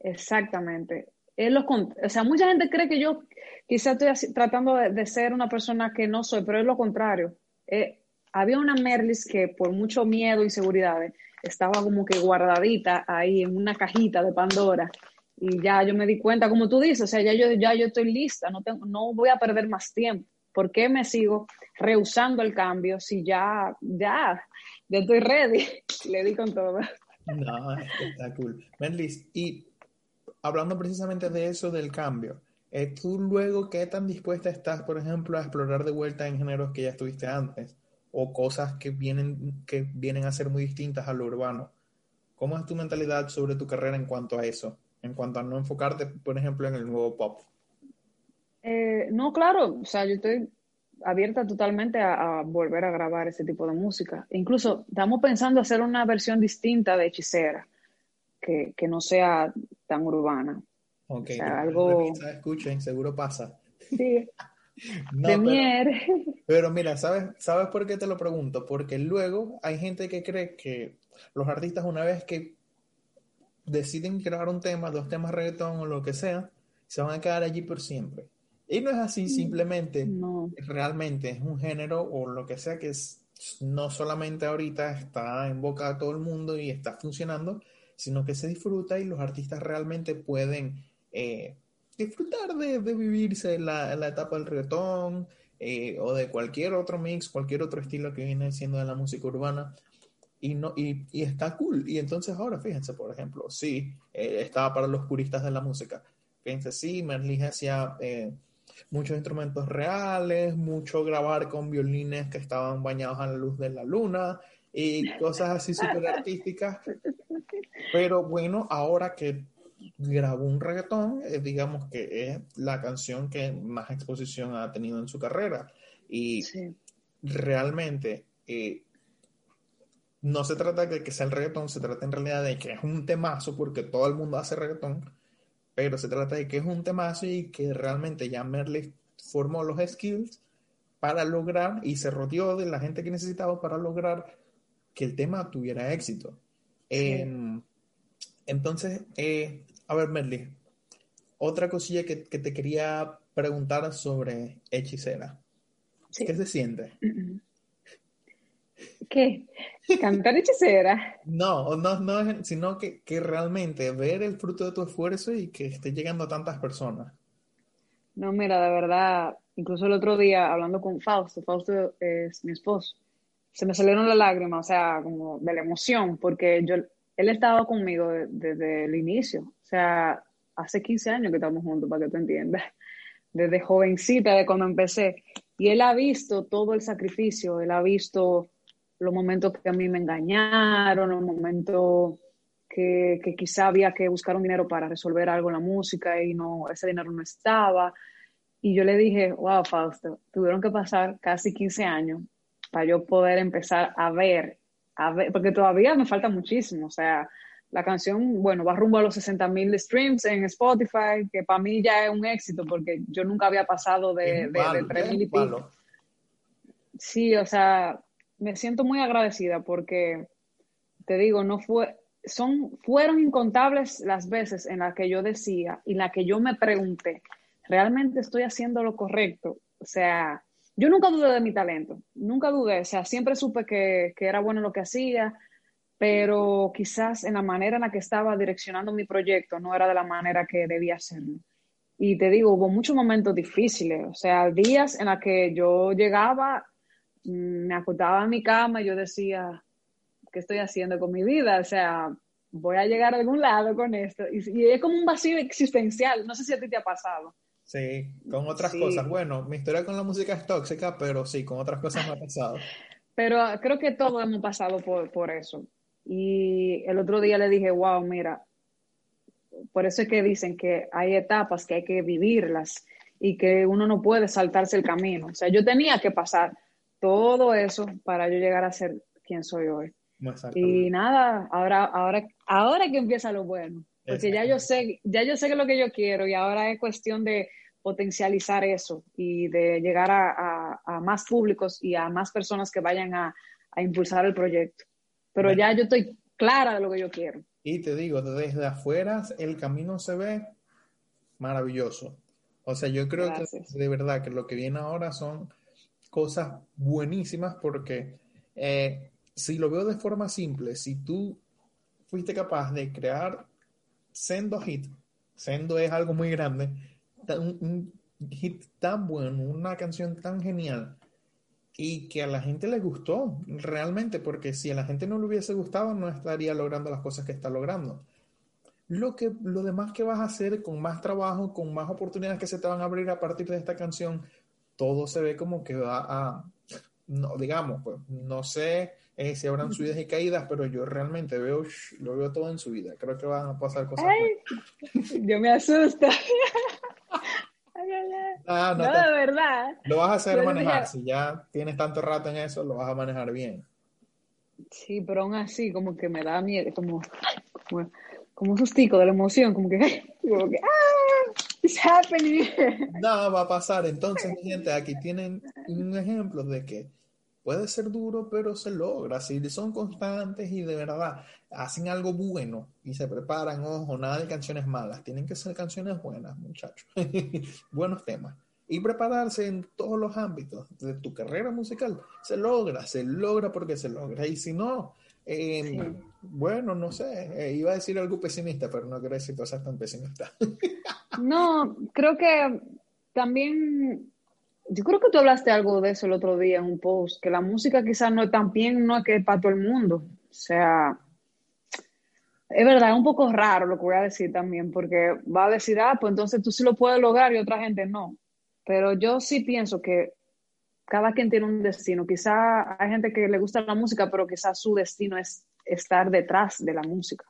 Exactamente. Es lo, o sea, mucha gente cree que yo quizás estoy tratando de, de, ser una persona que no soy, pero es lo contrario. Eh, había una Merlis que por mucho miedo e inseguridades estaba como que guardadita ahí en una cajita de Pandora y ya yo me di cuenta, como tú dices, o sea, ya yo, ya yo estoy lista, no, no voy a perder más tiempo. ¿Por qué me sigo rehusando el cambio si ya, ya, ya estoy ready? Le di con todo. No, está cool. Merlis, y hablando precisamente de eso, del cambio, ¿tú luego qué tan dispuesta estás, por ejemplo, a explorar de vuelta en géneros que ya estuviste antes? O cosas que vienen, que vienen a ser muy distintas a lo urbano. ¿Cómo es tu mentalidad sobre tu carrera en cuanto a eso? En cuanto a no enfocarte, por ejemplo, en el nuevo pop. Eh, no, claro, o sea, yo estoy abierta totalmente a, a, volver a grabar ese tipo de música. Incluso estamos pensando hacer una versión distinta de Hechicera, que, que no sea tan urbana. Ok, o sea, algo... escuchen, seguro pasa. Sí, no, pero, pero, mira, ¿sabes, ¿sabes por qué te lo pregunto? Porque luego hay gente que cree que los artistas una vez que deciden grabar un tema, dos temas reggaetón o lo que sea, se van a quedar allí por siempre. Y no es así, mm, simplemente, no. realmente es un género o lo que sea que es, no solamente ahorita está en boca de todo el mundo y está funcionando, sino que se disfruta y los artistas realmente pueden eh, disfrutar de, de vivirse la, la, etapa del reggaetón eh, o de cualquier otro mix, cualquier otro estilo que viene siendo de la música urbana. Y, no, y, y está cool. Y entonces ahora, fíjense, por ejemplo, sí, eh, estaba para los puristas de la música. Fíjense, sí, Merlin hacía eh, muchos instrumentos reales, mucho grabar con violines que estaban bañados a la luz de la luna y cosas así súper artísticas. Pero bueno, ahora que grabó un reggaetón, eh, digamos que es la canción que más exposición ha tenido en su carrera. Y sí. realmente eh, no se trata de que sea el reggaetón, se trata en realidad de que es un temazo porque todo el mundo hace reggaetón, pero se trata de que es un temazo y que realmente ya Merle formó los skills para lograr y se rodeó de la gente que necesitaba para lograr que el tema tuviera éxito. Sí. Eh, entonces, eh, a ver, Merly, otra cosilla que, que, te quería preguntar sobre Hechicera. Sí. ¿Qué se siente? ¿Qué? ¿Cantar Hechicera? no, no, no, sino que, que realmente ver el fruto de tu esfuerzo y que esté llegando a tantas personas. No, mira, de verdad, incluso el otro día hablando con Fausto, Fausto es mi esposo, se me salieron las lágrimas, o sea, como de la emoción, porque yo él estaba conmigo desde, desde el inicio. O sea, hace 15 años que estamos juntos, para que tú entiendas. Desde jovencita, de cuando empecé. Y él ha visto todo el sacrificio, él ha visto los momentos que a mí me engañaron, los momentos que, que quizá había que buscar un dinero para resolver algo en la música y no, ese dinero no estaba. Y yo le dije, wow, Fausto, tuvieron que pasar casi 15 años para yo poder empezar a ver a ver, porque todavía me falta muchísimo, o sea, la canción, bueno, va rumbo a los 60 mil streams en Spotify, que para mí ya es un éxito, porque yo nunca había pasado de, de, de 3 mil y pico. Sí, o sea, me siento muy agradecida porque, te digo, no fue, son, fueron incontables las veces en las que yo decía y la que yo me pregunté, ¿realmente estoy haciendo lo correcto? O sea, yo nunca dudé de mi talento, nunca dudé, o sea, siempre supe que, que, era bueno lo que hacía, pero quizás en la manera en la que estaba direccionando mi proyecto no era de la manera que debía hacerlo. Y te digo, hubo muchos momentos difíciles, o sea, días en los que yo llegaba, mm, me acostaba en mi cama y yo decía, ¿qué estoy haciendo con mi vida? O sea, voy a llegar a algún lado con esto. Y, y es como un vacío existencial, no sé si a ti te ha pasado. Sí, con otras cosas. Bueno, mi historia con la música es tóxica, pero sí, con otras cosas me ha pasado. Pero creo que todos hemos pasado por, por eso. Y el otro día le dije, wow, mira, por eso es que dicen que hay etapas que hay que vivirlas y que uno no puede saltarse el camino. O sea, yo tenía que pasar todo eso para yo llegar a ser quien soy hoy. Y nada, ahora, ahora, ahora que empieza lo bueno, porque ya yo sé, ya yo sé que es lo que yo quiero y ahora es cuestión de potencializar eso y de llegar a, más públicos y a más personas que vayan a, impulsar el proyecto. Pero ya yo estoy clara de lo que yo quiero. Y te digo, desde afuera el camino se ve maravilloso. O sea, yo creo que de verdad que lo que viene ahora son cosas buenísimas porque eh, si lo veo de forma simple, si tú fuiste capaz de crear sendo hit, sendo es algo muy grande, un, hit tan bueno, una canción tan genial y que a la gente le gustó realmente, porque si a la gente no le hubiese gustado, no estaría logrando las cosas que está logrando. Lo, que, lo demás que vas a hacer con más trabajo, con más oportunidades que se te van a abrir a partir de esta canción, todo se ve como que va a, no, digamos, pues, no sé eh, si habrán subidas y caídas, pero yo realmente veo, lo veo todo en su vida. Creo que van a pasar cosas. yo me asusto. Ah, no, de verdad. Lo vas a hacer manejar. Si ya tienes tanto rato en eso, lo vas a manejar bien. Sí, pero aún así, como que me da miedo, como, como, como un sustico de la emoción, como que, como que ¡ah! It's happening. No, va a pasar. Entonces, gente, aquí tienen un ejemplo de que puede ser duro, pero se logra. Si son constantes y de verdad hacen algo bueno y se preparan, ojo, nada de canciones malas, tienen que ser canciones buenas, muchachos. Buenos temas. Y prepararse en todos los ámbitos de tu carrera musical. Se logra, se logra porque se logra. Y si no, em, bueno, no sé, eh, iba a decir algo pesimista, pero no quiero decir cosas tan pesimistas. no, creo que también yo creo que tú hablaste algo de eso el otro día en un post, que la música quizás no es tan bien, no es que para todo el mundo. O sea, es verdad, es un poco raro lo que voy a decir también, porque va a decir, ah, pues entonces tú sí lo puedes lograr y otra gente no. Pero yo sí pienso que cada quien tiene un destino. Quizá hay gente que le gusta la música, pero quizás su destino es estar detrás de la música,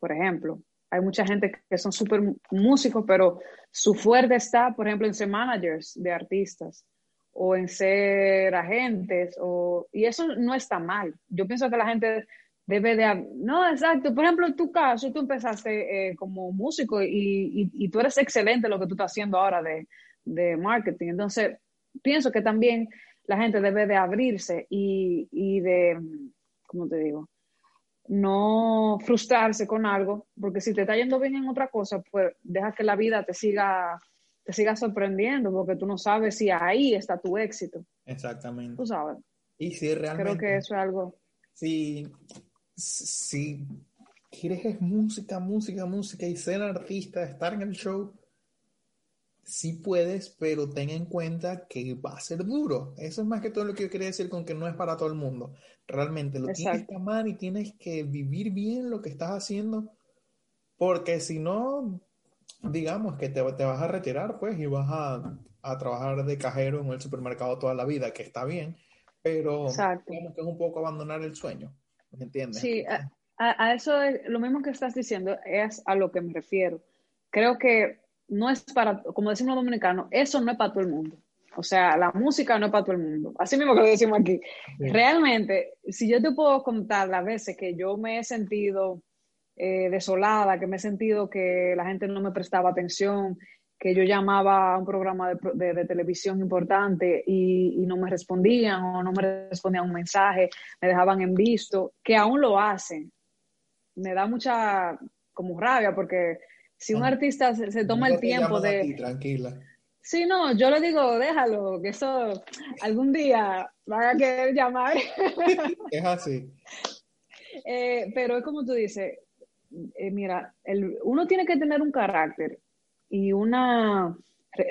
por ejemplo. Hay mucha gente que son súper músicos, pero su fuerte está, por ejemplo, en ser managers de artistas o en ser agentes, o, y eso no está mal. Yo pienso que la gente debe de... No, exacto. Por ejemplo, en tu caso, tú empezaste eh, como músico y, y, tú eres excelente en lo que tú estás haciendo ahora de, de marketing. Entonces, pienso que también la gente debe de abrirse y, y de, ¿cómo te digo? No frustrarse con algo, porque si te está yendo bien en otra cosa, pues deja que la vida te siga, te siga sorprendiendo, porque tú no sabes si ahí está tu éxito. Exactamente. Tú sabes. Y si realmente. Creo que eso es algo. Si, si quieres música, música, música y ser artista, estar en el show, sí puedes, pero ten en cuenta que va a ser duro. Eso es más que todo lo que yo quería decir con que no es para todo el mundo. Realmente lo tienes que amar y tienes que vivir bien lo que estás haciendo, porque si no, digamos que te, te vas a retirar, pues, y vas a, a, trabajar de cajero en el supermercado toda la vida, que está bien, pero digamos que es un poco abandonar el sueño. ¿Me entiendes? Sí, a, a eso es, lo mismo que estás diciendo es a lo que me refiero. Creo que no es para, como decimos los dominicanos, eso no es para todo el mundo. O sea, la música no es para todo el mundo. Así mismo que lo decimos aquí. Realmente, si yo te puedo contar las veces que yo me he sentido eh, desolada, que me he sentido que la gente no me prestaba atención, que yo llamaba a un programa de, televisión importante y, y, no me respondían o no me respondían un mensaje, me dejaban en visto, que aún lo hacen. Me da mucha como rabia porque si un artista se, toma el tiempo de... tranquila. Sí, no, yo le digo, déjalo, que eso algún día van a querer llamar. es así. Eh, pero es como tú dices, eh, mira, el, uno tiene que tener un carácter y una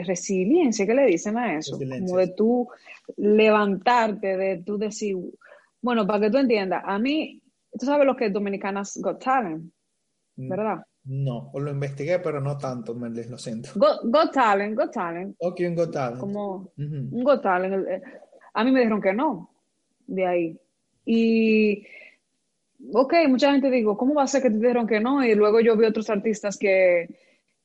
resiliencia, ¿qué le dicen a eso? Como de tú levantarte, de tú decir, bueno, para que tú entiendas, a mí, tú sabes lo que es Dominicanas Got Talent, mm. No, lo investigué, pero no tanto, me lo siento. Got, Talent, Got Talent. Ok, un Got Talent. Como un Got Talent. Eh, a mí me dijeron que no, de ahí. Y, ok, mucha gente digo, ¿cómo va a ser que te dijeron que no? Y luego yo vi otros artistas que,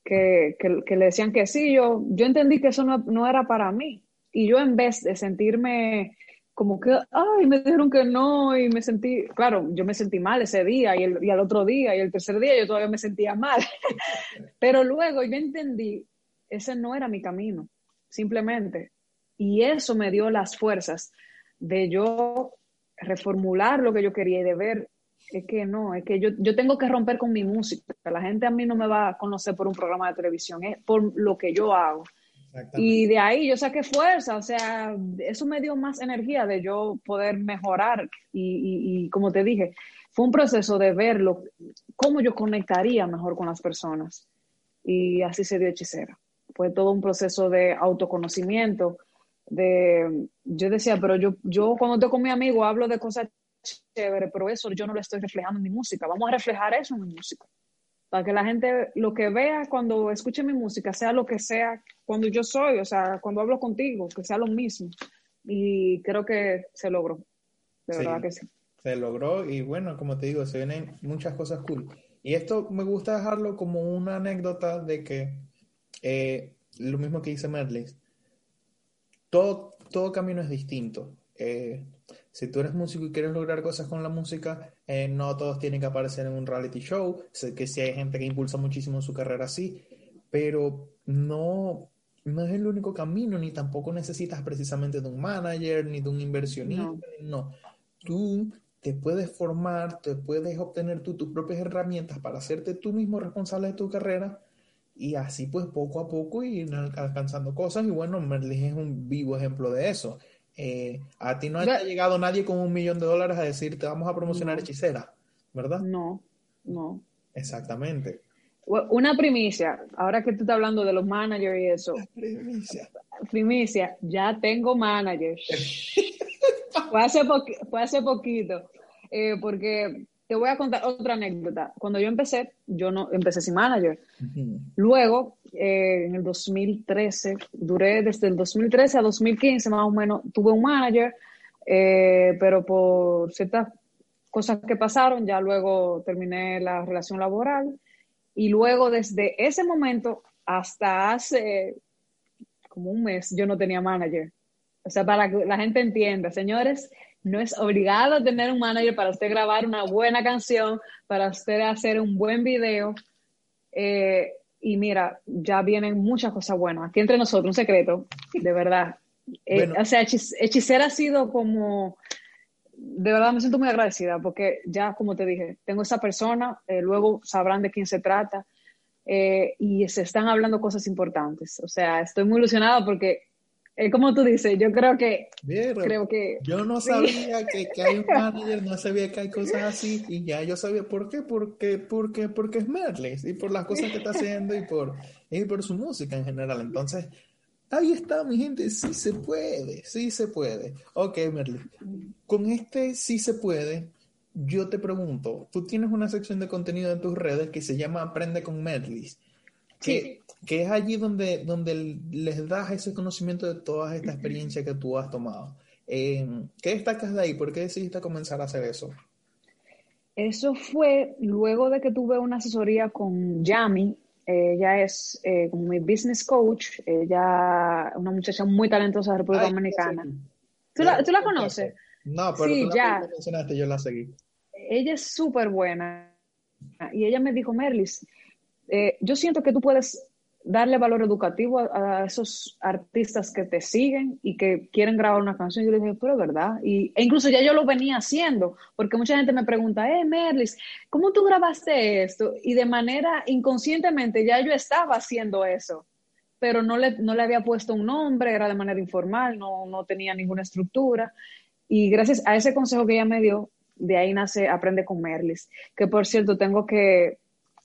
que, que, le decían que sí. Yo, yo entendí que eso no, no era para mí. Y yo en vez de sentirme como que, ay, me dijeron que no y me sentí, claro, yo me sentí mal ese día y, el, y al otro día y el tercer día yo todavía me sentía mal. Pero luego yo entendí, ese no era mi camino, simplemente. Y eso me dio las fuerzas de yo reformular lo que yo quería y de ver, es que no, es que yo, yo tengo que romper con mi música. La gente a mí no me va a conocer por un programa de televisión, es por lo que yo hago. Y de ahí yo saqué fuerza, o sea, eso me dio más energía de yo poder mejorar y, como te dije, fue un proceso de verlo, cómo yo conectaría mejor con las personas. Y así se dio hechicera. Fue todo un proceso de autoconocimiento, de, yo decía, pero yo, yo cuando estoy con mi amigo hablo de cosas chéveres, pero eso yo no lo estoy reflejando en mi música. Vamos a reflejar eso en mi música para que la gente lo que vea cuando escuche mi música sea lo que sea cuando yo soy, o sea, cuando hablo contigo, que sea lo mismo. Y creo que se logró, de verdad que sí. Se logró y bueno, como te digo, se vienen muchas cosas cool. Y esto me gusta dejarlo como una anécdota de que eh, lo mismo que dice Merlis, todo, todo camino es distinto. Eh, si tú eres músico y quieres lograr cosas con la música, eh, no todos tienen que aparecer en un reality show. Sé que sí hay gente que impulsa muchísimo su carrera así, pero no, no es el único camino, ni tampoco necesitas precisamente de un manager, ni de un inversionista. No. Tú te puedes formar, te puedes obtener tú tus propias herramientas para hacerte tú mismo responsable de tu carrera y así pues poco a poco ir alcanzando cosas y bueno, Merlin es un vivo ejemplo de eso. Eh, a ti no ha llegado nadie con un millón de dólares a decirte vamos a promocionar hechicera, ¿verdad? No, no. Exactamente. Una primicia, ahora que tú estás hablando de los managers y eso. Primicia. Primicia, ya tengo managers. fue, hace fue hace poquito, eh, porque te voy a contar otra anécdota. Cuando yo empecé, yo no empecé sin manager. Luego, eh, en el 2013, duré desde el 2013 a 2015 más o menos, tuve un manager, eh, pero por ciertas cosas que pasaron, ya luego terminé la relación laboral. Y luego, desde ese momento hasta hace como un mes, yo no tenía manager. O sea, para que la gente entienda, señores, no es obligado tener un manager para usted grabar una buena canción, para usted hacer un buen video. Eh, y mira, ya vienen muchas cosas buenas. Aquí entre nosotros, un secreto, de verdad. Eh, o sea, Hechicera ha sido como, de verdad me siento muy agradecida porque ya, como te dije, tengo esa persona, eh, luego sabrán de quién se trata y se están hablando cosas importantes. O sea, estoy muy ilusionada porque es como tú dices, yo creo que. creo que yo no sabía que, hay un manager, no sabía que hay cosas así, y ya yo sabía por qué, porque, porque, porque es Merlis, y por las cosas que está haciendo, y por, y por su música en general. Entonces, ahí está, mi gente, sí se puede, sí se puede. Ok, Merlis, con este sí se puede, yo te pregunto, tú tienes una sección de contenido en tus redes que se llama Aprende con Merlis. Que, que es allí donde, donde les das ese conocimiento de toda esta experiencia que tú has tomado. Eh, ¿Qué destacas de ahí? ¿Por qué decidiste comenzar a hacer eso? Eso fue luego de que tuve una asesoría con Yami. Ella es eh, como mi business coach. Ella una muchacha muy talentosa de República Dominicana. ¿Tú la, ¿Tú la, conoces? No, pero sí, tú ya. mencionaste, yo la seguí. Ella es súper buena. Y ella me dijo, Merlis, eh, yo siento que tú puedes darle valor educativo a, esos artistas que te siguen y que quieren grabar una canción. Yo le dije, pero verdad. Y, e incluso ya yo lo venía haciendo, porque mucha gente me pregunta, eh, Merlis, ¿cómo tú grabaste esto? Y de manera inconscientemente ya yo estaba haciendo eso, pero no le, no le había puesto un nombre, era de manera informal, no, no tenía ninguna estructura. Y gracias a ese consejo que ella me dio, de ahí nace Aprende con Merlis, que por cierto tengo que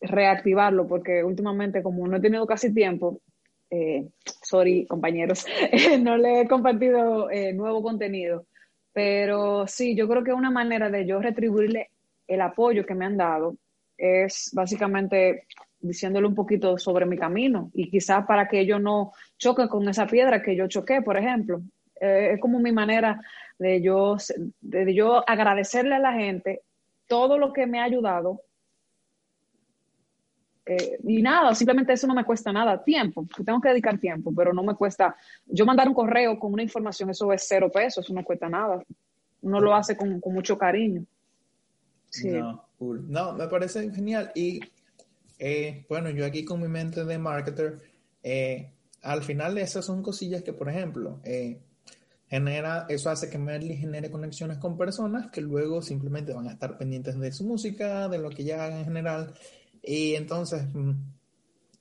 reactivarlo porque últimamente como no he tenido casi tiempo, eh, sorry compañeros, no le he compartido eh, nuevo contenido, pero sí, yo creo que una manera de yo retribuirle el apoyo que me han dado es básicamente diciéndole un poquito sobre mi camino y quizás para que ellos no choquen con esa piedra que yo choqué, por ejemplo. Eh, es como mi manera de yo, de yo agradecerle a la gente todo lo que me ha ayudado. Eh, y nada, simplemente eso no me cuesta nada, tiempo, tengo que dedicar tiempo, pero no me cuesta, yo mandar un correo con una información, eso es cero pesos, eso no cuesta nada, uno lo hace con, mucho cariño. Sí. No, no, me parece genial y eh, bueno, yo aquí con mi mente de marketer, eh, al final esas son cosillas que, por ejemplo, eh, genera, eso hace que Merly genere conexiones con personas que luego simplemente van a estar pendientes de su música, de lo que ella haga en general. Y entonces, mm,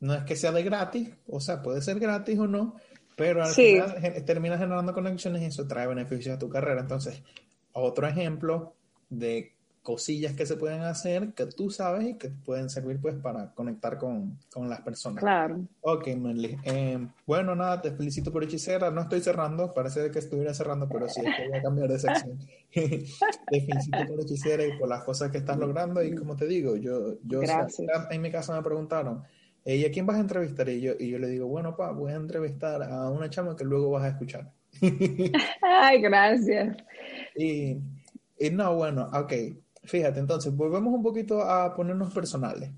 no es que sea de gratis, o sea, puede ser gratis o no, pero al final termina generando conexiones y eso trae beneficios a tu carrera. Entonces, otro ejemplo de cosillas que se pueden hacer que tú sabes y que pueden servir pues para conectar con, las personas. Claro. Ok, Merly. Eh, bueno, nada, te felicito por hechicera. No estoy cerrando, parece que estuviera cerrando, pero sí, voy a cambiar de sección. te felicito por hechicera y por las cosas que estás logrando y como te digo, yo, yo en mi casa me preguntaron, ¿y a quién vas a entrevistar? Y yo, y yo le digo, bueno, pa, voy a entrevistar a una chama que luego vas a escuchar. Ay, gracias. Y, y no, bueno, ok. Fíjate, entonces, volvemos un poquito a ponernos personales.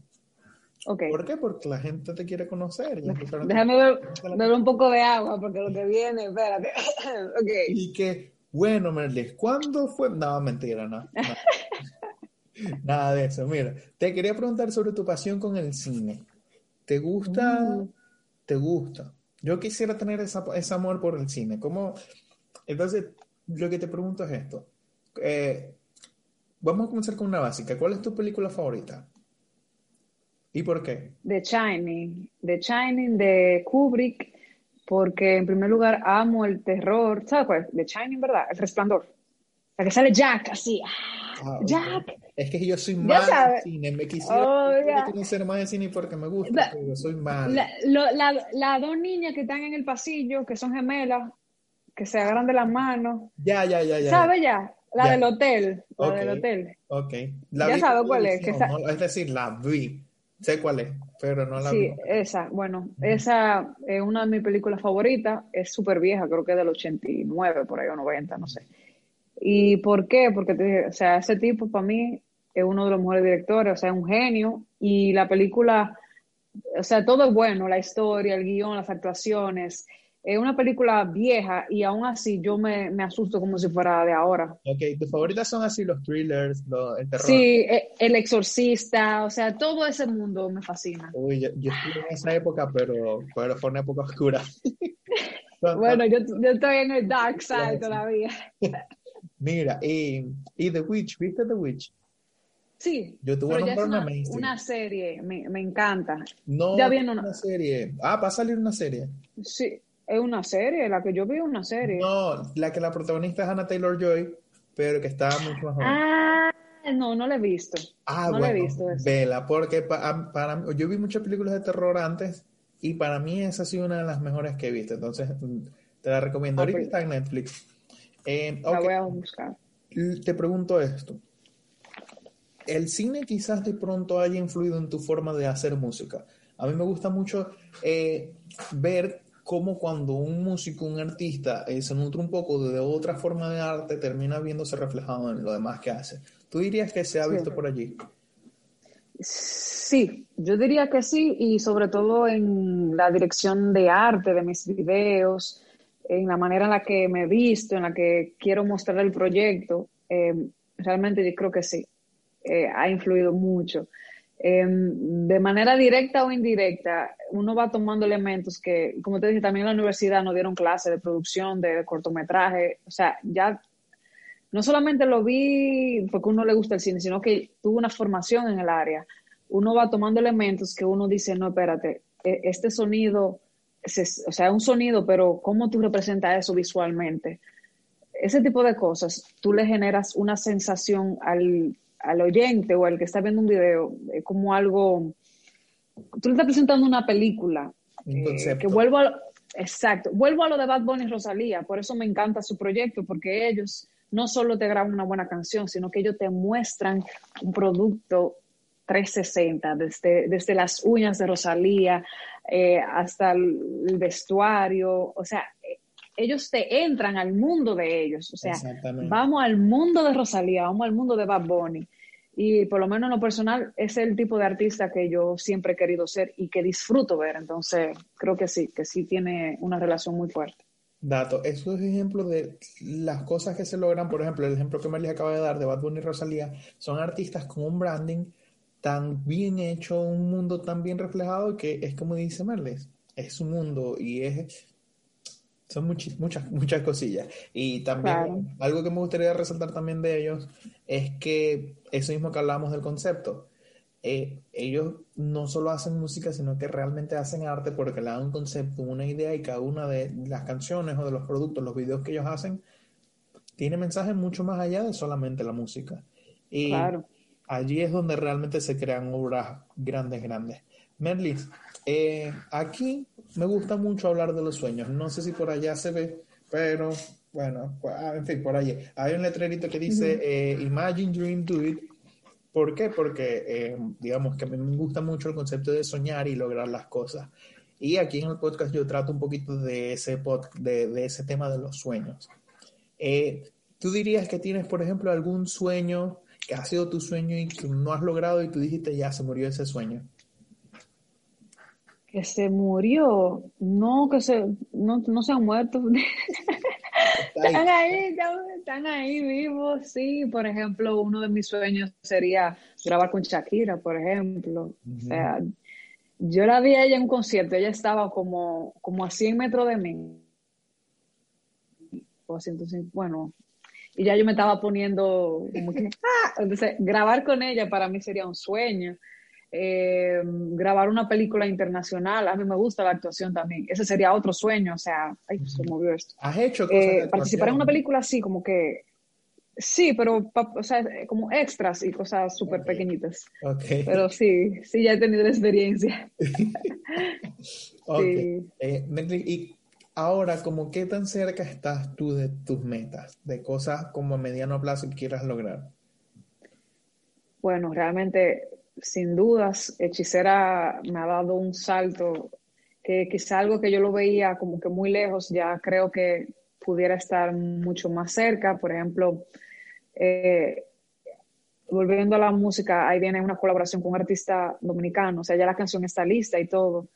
Okay. ¿Por qué? Porque la gente te quiere conocer. Déjame ver, un poco de agua, porque lo que viene, espérate. okay. Y que, bueno, Merlis, ¿cuándo fue? No, mentira, no. Nada de eso. Mira, te quería preguntar sobre tu pasión con el cine. ¿Te gusta? Mm. ¿Te gusta? Yo quisiera tener esa, ese amor por el cine. ¿Cómo? Entonces, lo que te pregunto es esto. Eh, Vamos a comenzar con una básica. ¿Cuál es tu película favorita? ¿Y por qué? The Shining. The Shining de Kubrick, porque en primer lugar amo el terror. ¿Sabes cuál? The Shining, ¿verdad? El resplandor. La que sale Jack, así. Ah, Jack. Es que yo soy mal de cine. Me quisiera oh, conocer más de cine porque me gusta, pero soy mal. Las dos niñas que están en el pasillo, que son gemelas, que se agarran de las manos. Ya, ya, ya, ya. ¿Sabes ya? La del hotel. La del hotel. Ok. ya sabes cuál es. Es decir, la vi. Sé cuál es, pero no la vi. Sí, esa. Bueno, esa es una de mis películas favoritas. Es súper vieja, creo que es del 89, por ahí, o 90, no sé. ¿Y por qué? Porque, te, o sea, ese tipo para mí es uno de los mejores directores, o sea, es un genio. Y la película, o sea, todo es bueno, la historia, el guion, las actuaciones es una película vieja y aún así yo me, asusto como si fuera de ahora. Ok, tus favoritas son así los thrillers, el terror. Sí, e, El Exorcista, o sea, todo ese mundo me fascina. Uy, yo, estuve en esa época, pero, pero fue una época oscura. bueno, yo, estoy en el dark side todavía. Mira, y, y The Witch, ¿viste The Witch? Sí, yo tuve una, una, serie, me, me encanta. No, ya viene una... serie. Ah, va a salir una serie. Sí, es una serie, la que yo vi es una serie. No, la que la protagonista es Anna Taylor Joy, pero que está mucho mejor. Ah, no, no la he visto. Ah, no bueno, la he visto. Vela, porque para, yo vi muchas películas de terror antes y para mí esa ha sido una de las mejores que he visto. Entonces, mm, te la recomiendo. Ahorita está en Netflix. Eh, la voy a buscar. Te pregunto esto. ¿El cine quizás de pronto haya influido en tu forma de hacer música? A mí me gusta mucho eh, ver cómo cuando un músico, un artista eh, se nutre un poco de otra forma de arte, termina viéndose reflejado en lo demás que hace. ¿Tú dirías que se ha visto por allí? Sí, yo diría que sí, y sobre todo en la dirección de arte de mis videos, en la manera en la que me he visto, en la que quiero mostrar el proyecto. Eh, realmente yo creo que sí, eh, ha influido mucho. Em, de manera directa o indirecta, uno va tomando elementos que, como te dije, también en la universidad nos dieron clases de producción, de, cortometraje, o sea, ya no solamente lo vi porque uno le gusta el cine, sino que tuvo una formación en el área. Uno va tomando elementos que uno dice, no, espérate, e, este sonido, o sea, un sonido, pero ¿cómo tú representas eso visualmente? Ese tipo de cosas, tú le generas una sensación al, al oyente o al que está viendo un video es como algo, tú le estás presentando una película, eh, que vuelvo a, exacto, vuelvo a lo de Bad Bunny y Rosalía, por eso me encanta su proyecto, porque ellos no solo te graban una buena canción, sino que ellos te muestran un producto 360, desde, desde las uñas de Rosalía eh, hasta el, vestuario, o sea, ellos te entran al mundo de ellos, o sea, vamos al mundo de Rosalía, vamos al mundo de Bad Bunny. Y por lo menos en lo personal, es el tipo de artista que yo siempre he querido ser y que disfruto ver. Entonces, creo que sí, que sí tiene una relación muy fuerte. Dato, esos ejemplos de las cosas que se logran, por ejemplo, el ejemplo que me les acaba de dar de Bad Bunny y Rosalía, son artistas con un branding tan bien hecho, un mundo tan bien reflejado que es como dice Merles, es un mundo y es son muchas, muchas, muchas cosillas. Y también algo que me gustaría resaltar también de ellos es que eso mismo que hablamos del concepto, eh, ellos no solo hacen música, sino que realmente hacen arte porque le dan un concepto, una idea y cada una de las canciones o de los productos, los videos que ellos hacen, tiene mensajes mucho más allá de solamente la música. Y allí es donde realmente se crean obras grandes, grandes. Merlis, eh, aquí me gusta mucho hablar de los sueños. No sé si por allá se ve, pero bueno, ah, en fin, por allí. Hay un letrerito que dice eh, Imagine, Dream, Do It. ¿Por qué? Porque, eh, digamos que a mí me gusta mucho el concepto de soñar y lograr las cosas. Y aquí en el podcast yo trato un poquito de ese, de, ese tema de los sueños. ¿Tú dirías que tienes, por ejemplo, algún sueño que ha sido tu sueño y que no has logrado y tú dijiste ya se murió ese sueño? Que se murió, no que se, no, no se han muerto. están ahí, están ahí vivos, sí. Por ejemplo, uno de mis sueños sería grabar con Shakira, por ejemplo. O sea, yo la vi a ella en un concierto, ella estaba como, como a 100 metros de mí. O 150, bueno, y ya yo me estaba poniendo como que, ah, entonces grabar con ella para mí sería un sueño. Eh, grabar una película internacional. A mí me gusta la actuación también. Ese sería otro sueño. O sea, ay, se movió esto. ¿Has hecho eh, Participar en una película así, como que. Sí, pero o sea, como extras y cosas súper pequeñitas. Pero sí, sí, ya he tenido la experiencia. okay. Eh, y ahora, como qué tan cerca estás tú de tus metas, de cosas como a mediano plazo que quieras lograr? Bueno, realmente sin dudas, Hechicera me ha dado un salto que quizá algo que yo lo veía como que muy lejos, ya creo que pudiera estar mucho más cerca. Por ejemplo, eh, volviendo a la música, ahí viene una colaboración con un artista dominicano, o sea, ya la canción está lista y todo.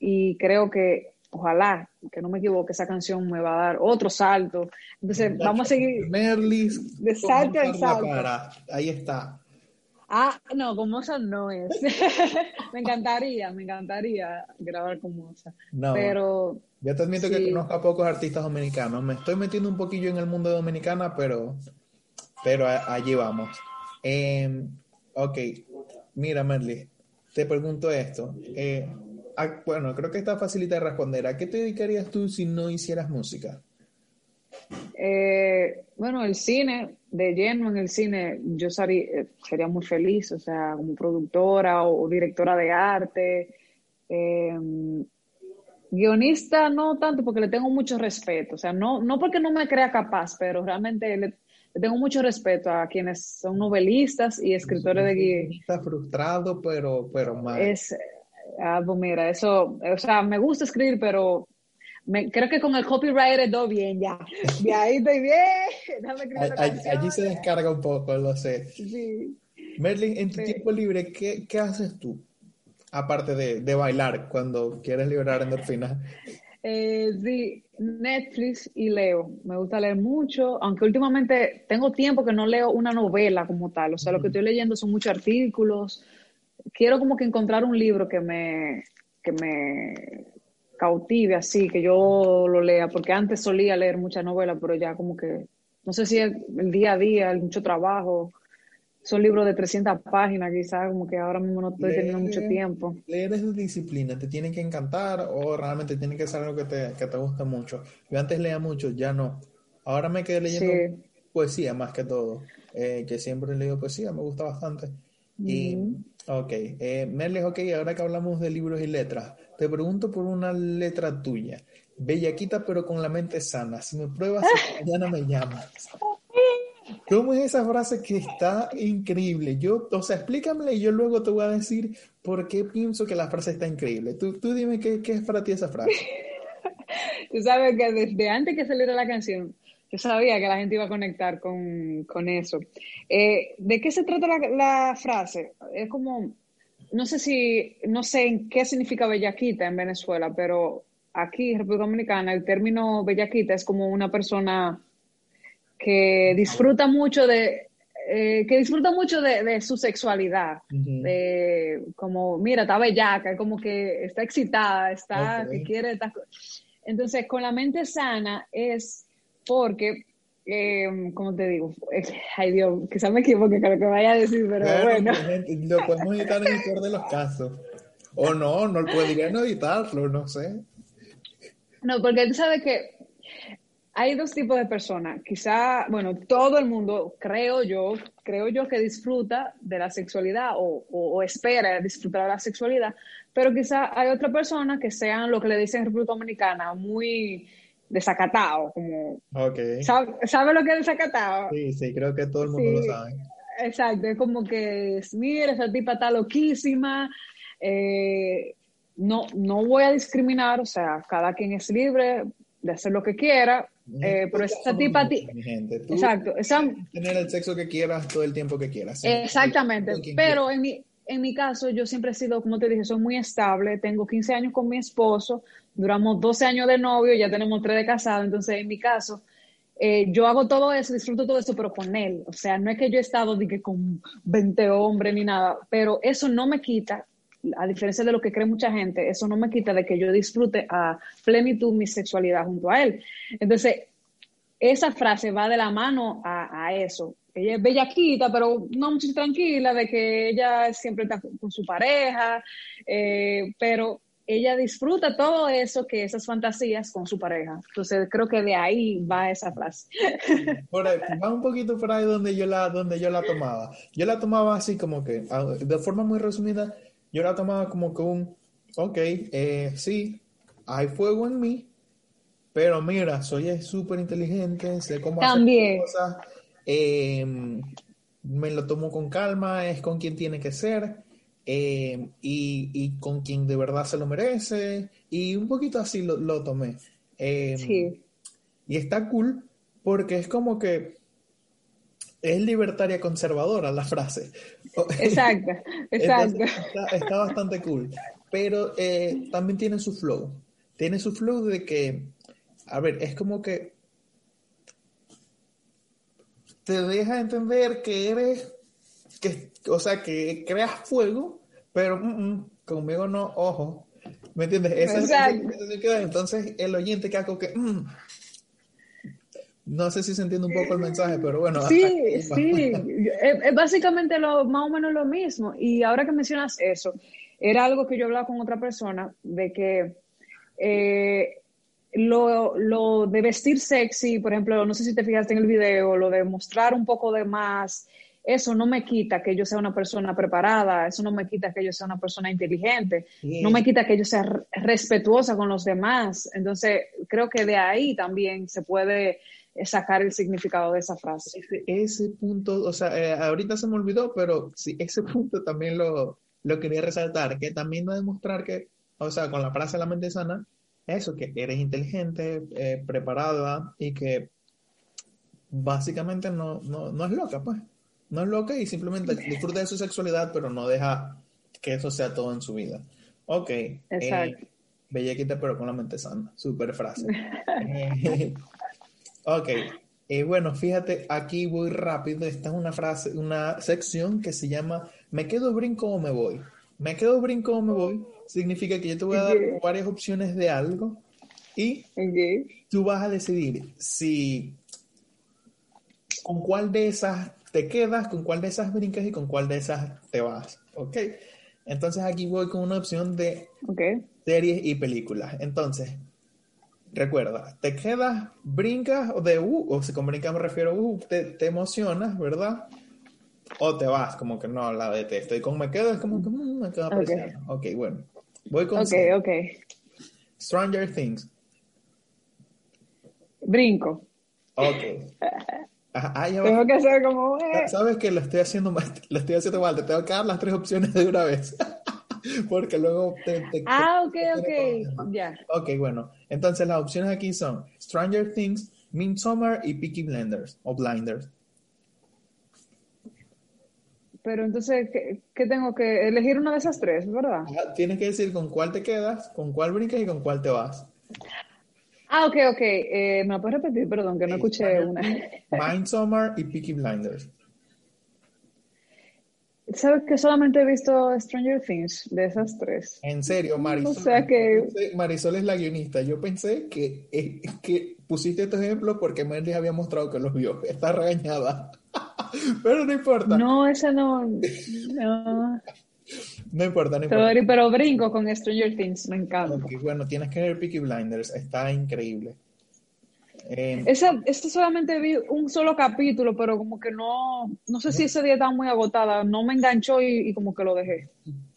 Y creo que, ojalá, que no me equivoque, esa canción me va a dar otro salto. Entonces, vamos a seguir. Merlis, de salto en salto. Ahí está. Ah, no, con Moza no es. me encantaría, me encantaría grabar con Moza. No, pero... Yo te admito que conozco a pocos artistas dominicanos. Me estoy metiendo un poquillo en el mundo dominicana, pero, pero allí vamos. Em, ok, mira Merly, te pregunto esto. Eh, bueno, creo que está fácil de responder. ¿A qué te dedicarías tú si no hicieras música? Eh, bueno, el cine, de lleno en el cine, yo eh, sería, muy feliz, o sea, como productora o, directora de arte. Em, guionista no tanto porque le tengo mucho respeto, o sea, no, no porque no me crea capaz, pero realmente le, tengo mucho respeto a quienes son novelistas y escritores de guion. Está frustrado, pero, pero mal. Es, ah, pues mira, eso, o sea, me gusta escribir, pero creo que con el copyright todo bien ya. De ahí estoy bien. allí, se descarga un poco, lo sé. Sí. Merlin, en tu tiempo libre, ¿qué, ¿qué, haces tú? Aparte de, de, bailar cuando quieres liberar endorfinas. Eh, sí, Netflix y leo. Me gusta leer mucho, aunque últimamente tengo tiempo que no leo una novela como tal. O sea, lo que estoy leyendo son muchos artículos. Quiero como que encontrar un libro que me, que me cautive así, que yo lo lea, porque antes solía leer muchas novelas, pero ya como que, no sé si el, día a día, el mucho trabajo, son libros de 300 páginas quizás, como que ahora mismo no estoy teniendo mucho tiempo. Leer es disciplina, te tiene que encantar o realmente tiene que ser algo que te, que te gusta mucho. Yo antes leía mucho, ya no. Ahora me quedé leyendo poesía más que todo, eh, que siempre he leído poesía, me gusta bastante. Y, ok, eh, ok, ahora que hablamos de libros y letras, te pregunto por una letra tuya. Bellaquita pero con la mente sana. Si me pruebas, mañana me llamas. ¿Cómo es esa frase que está increíble? Yo, o sea, explícamela y yo luego te voy a decir por qué pienso que la frase está increíble. Tú, tú dime qué, qué es para ti esa frase. tú sabes que desde antes que saliera la canción, yo sabía que la gente iba a conectar con, con eso. Eh, ¿De qué se trata la, la, frase? Es como, no sé si, no sé en qué significa bellaquita en Venezuela, pero aquí en República Dominicana el término bellaquita es como una persona que disfruta mucho de, eh, que disfruta mucho de, de su sexualidad, de como, mira, está bellaca, como que está excitada, está, que quiere, está... entonces con la mente sana es porque, eh, como te digo, ay Dios, quizás me equivoque con lo que vaya a decir, pero bueno. Lo podemos editar en el peor de los casos. O no, no podrían editarlo, no sé. No, porque tú sabes que hay dos tipos de personas. Quizá, bueno, todo el mundo, creo yo, creo yo que disfruta de la sexualidad o, o, o, espera disfrutar de la sexualidad, pero quizá hay otra persona que sean lo que le dicen en República Dominicana, muy desacatado, como... Okay. ¿Sabe, ¿Sabe, lo que es desacatado? Sí, sí, creo que todo el mundo sí, lo sabe. Exacto, es como que, mira, esa tipa está loquísima, eh, no, no voy a discriminar, o sea, cada quien es libre de hacer lo que quiera, eh, pero esa tipa... Ti exacto. Esa, tener el sexo que quieras todo el tiempo que quieras. Exactamente, pero en mi, en mi caso yo siempre he sido, como te dije, soy muy estable, tengo 15 años con mi esposo, duramos 12 años de novio, ya tenemos 3 de casado, entonces en mi caso... Eh, yo hago todo eso, disfruto todo eso, pero con él. O sea, no es que yo he estado de que con 20 hombres ni nada, pero eso no me quita a diferencia de lo que cree mucha gente, eso no me quita de que yo disfrute a plenitud mi sexualidad junto a él. Entonces, esa frase va de la mano a, eso. Ella es bellaquita, pero no mucho tranquila, de que ella siempre está con su pareja, eh, pero ella disfruta todo eso, que esas fantasías con su pareja. Entonces, creo que de ahí va esa frase. Por ahí, va un poquito por ahí donde yo la, donde yo la tomaba. Yo la tomaba así como que, de forma muy resumida, yo la tomaba como que un, ok, eh, sí, hay fuego en mí, pero mira, soy súper inteligente, sé cómo También. hacer cosas, eh, me lo tomo con calma, es con quien tiene que ser, eh, y, y, con quien de verdad se lo merece, y un poquito así lo, lo tomé. sí. Y está cool porque es como que es libertaria conservadora la frase. Exacto, exacto. Está, está, bastante cool. Pero eh, también tiene su flow. Tiene su flow de que, a ver, es como que te deja entender que eres, que, o sea, que creas fuego, pero mm, mm, conmigo no, ojo. ¿Me entiendes? Esa, entonces el oyente que hago que... Mm, no sé si se entiende un poco el mensaje, pero bueno. Sí, sí, es, básicamente lo, más o menos lo mismo. Y ahora que mencionas eso, era algo que yo hablaba con otra persona, de que eh, lo, lo, de vestir sexy, por ejemplo, no sé si te fijaste en el video, lo de mostrar un poco de más, eso no me quita que yo sea una persona preparada, eso no me quita que yo sea una persona inteligente, no me quita que yo sea respetuosa con los demás. Entonces, creo que de ahí también se puede sacar el significado de esa frase. Ese, ese punto, o sea, eh, ahorita se me olvidó, pero sí, ese punto también lo, lo quería resaltar, que también va a demostrar que, o sea, con la frase de la mente sana, eso, que eres inteligente, eh, preparada y que básicamente no, no, no es loca, pues. No es loca y simplemente disfruta de su sexualidad, pero no deja que eso sea todo en su vida. Ok. Exacto. Eh, bellaquita, pero con la mente sana. Super frase. eh, Ok, eh, bueno, fíjate, aquí voy rápido. Esta es una frase, una sección que se llama Me quedo brinco o me voy. Me quedo brinco o me voy significa que yo te voy a dar Okay. varias opciones de algo y tú vas a decidir si con cuál de esas te quedas, con cuál de esas brincas y con cuál de esas te vas. Ok, entonces aquí voy con una opción de series y películas. Entonces, recuerda, te quedas, brincas, o de uh, o si con brincas me refiero, uh, te, te emocionas, ¿verdad? O te vas, como que no, la detesto. Y con me quedo es como que mm, me quedo Ok. apreciando. Ok, bueno. Voy con Ok, ok. Stranger Things. Brinco. Ok. Ah, Tengo que hacer como... eh. Sabes que lo estoy haciendo mal, lo estoy haciendo mal, te tengo que dar las tres opciones de una vez. Porque luego te... te ah, ok, ok, ya. Ok, bueno. Entonces las opciones aquí son Stranger Things, Midsommar y Peaky Blinders o Blinders. Pero entonces, ¿qué, tengo que elegir una de esas tres, verdad? tienes que decir con cuál te quedas, con cuál brincas y con cuál te vas. Ah, ok, ok. Eh, ¿Me puedes repetir? Perdón, que no escuché una. Midsommar y Peaky Blinders. ¿Sabes que solamente he visto Stranger Things de esas tres? En serio, Marisol. O sea que... Marisol es la guionista. Yo pensé que, eh, que pusiste este ejemplo porque Merly había mostrado que los vio. Está regañada. Pero no importa. No, esa no. No. No importa, no importa. Pero, brinco con Stranger Things, me encanta. bueno, tienes que ver Peaky Blinders, está increíble. Eh, esa, solamente vi un solo capítulo, pero como que no, no sé si ese día estaba muy agotada, no me enganchó y, como que lo dejé.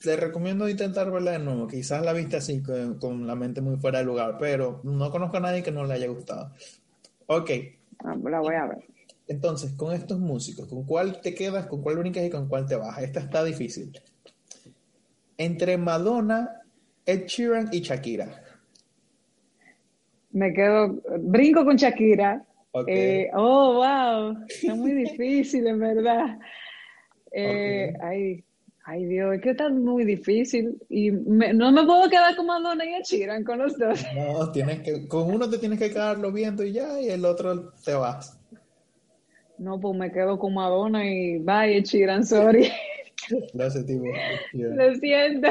Te recomiendo intentar verla de nuevo, quizás la viste así con, la mente muy fuera de lugar, pero no conozco a nadie que no le haya gustado. Ok. Ah, la voy a ver. Entonces, con estos músicos, ¿con cuál te quedas, con cuál brincas y con cuál te vas? Esta está difícil. Entre Madonna, Ed Sheeran y Shakira. Me quedo, brinco con Shakira. Eh, oh, wow, está muy difícil, en verdad. Eh, ay, ay, Dios, es que está muy difícil. Y no me puedo quedar con Madonna y Sheeran con los dos. No, tienes que, con uno te tienes que quedarlo viendo y ya, y el otro te vas. No, pues me quedo con Madonna y bye, Sheeran, sorry. Lo siento. Lo siento.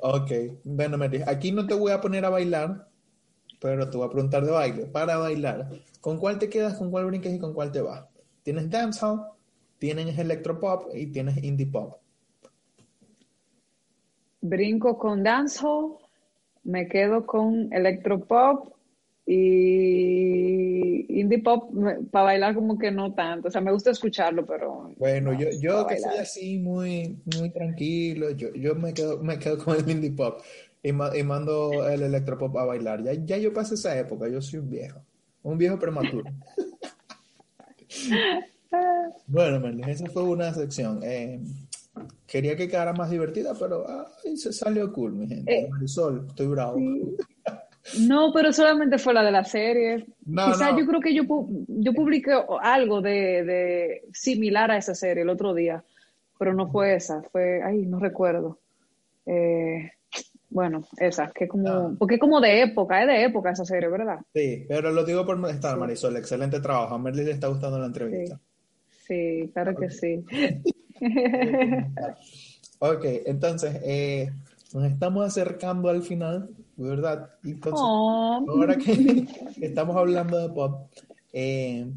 Ok, bueno, Mary, aquí no te voy a poner a bailar pero te voy a preguntar de baile. Para bailar, ¿con cuál te quedas, con cuál brinques y con cuál te vas? Tienes dancehall, tienes electropop y tienes indie pop. Brinco con dancehall, me quedo con electropop y indie pop para bailar como que no tanto, o sea, me gusta escucharlo, pero bueno, yo, yo que soy así muy muy tranquilo, yo, yo me quedo me quedo con el indie pop y, mando el electropop a bailar. Ya, ya yo pasé esa época, yo soy un viejo, un viejo prematuro. bueno, Merlin, esa fue una sección. Eh, quería que quedara más divertida, pero se salió cool, mi gente. Eh, Sol, estoy bravo. No, pero solamente fue la de la serie. Quizás yo creo que yo, yo publiqué algo de, de, similar a esa serie el otro día, pero no fue esa, fue, ay, no recuerdo. Eh, bueno, esa, que como, ah. porque es como de época, es de época esa serie, ¿verdad? Sí, pero lo digo por estar, Marisol, excelente trabajo. A Merly le está gustando la entrevista. Sí, claro que sí. ok, entonces, eh, nos estamos acercando al final, ¿verdad? Entonces, oh. ahora que estamos hablando de pop, eh,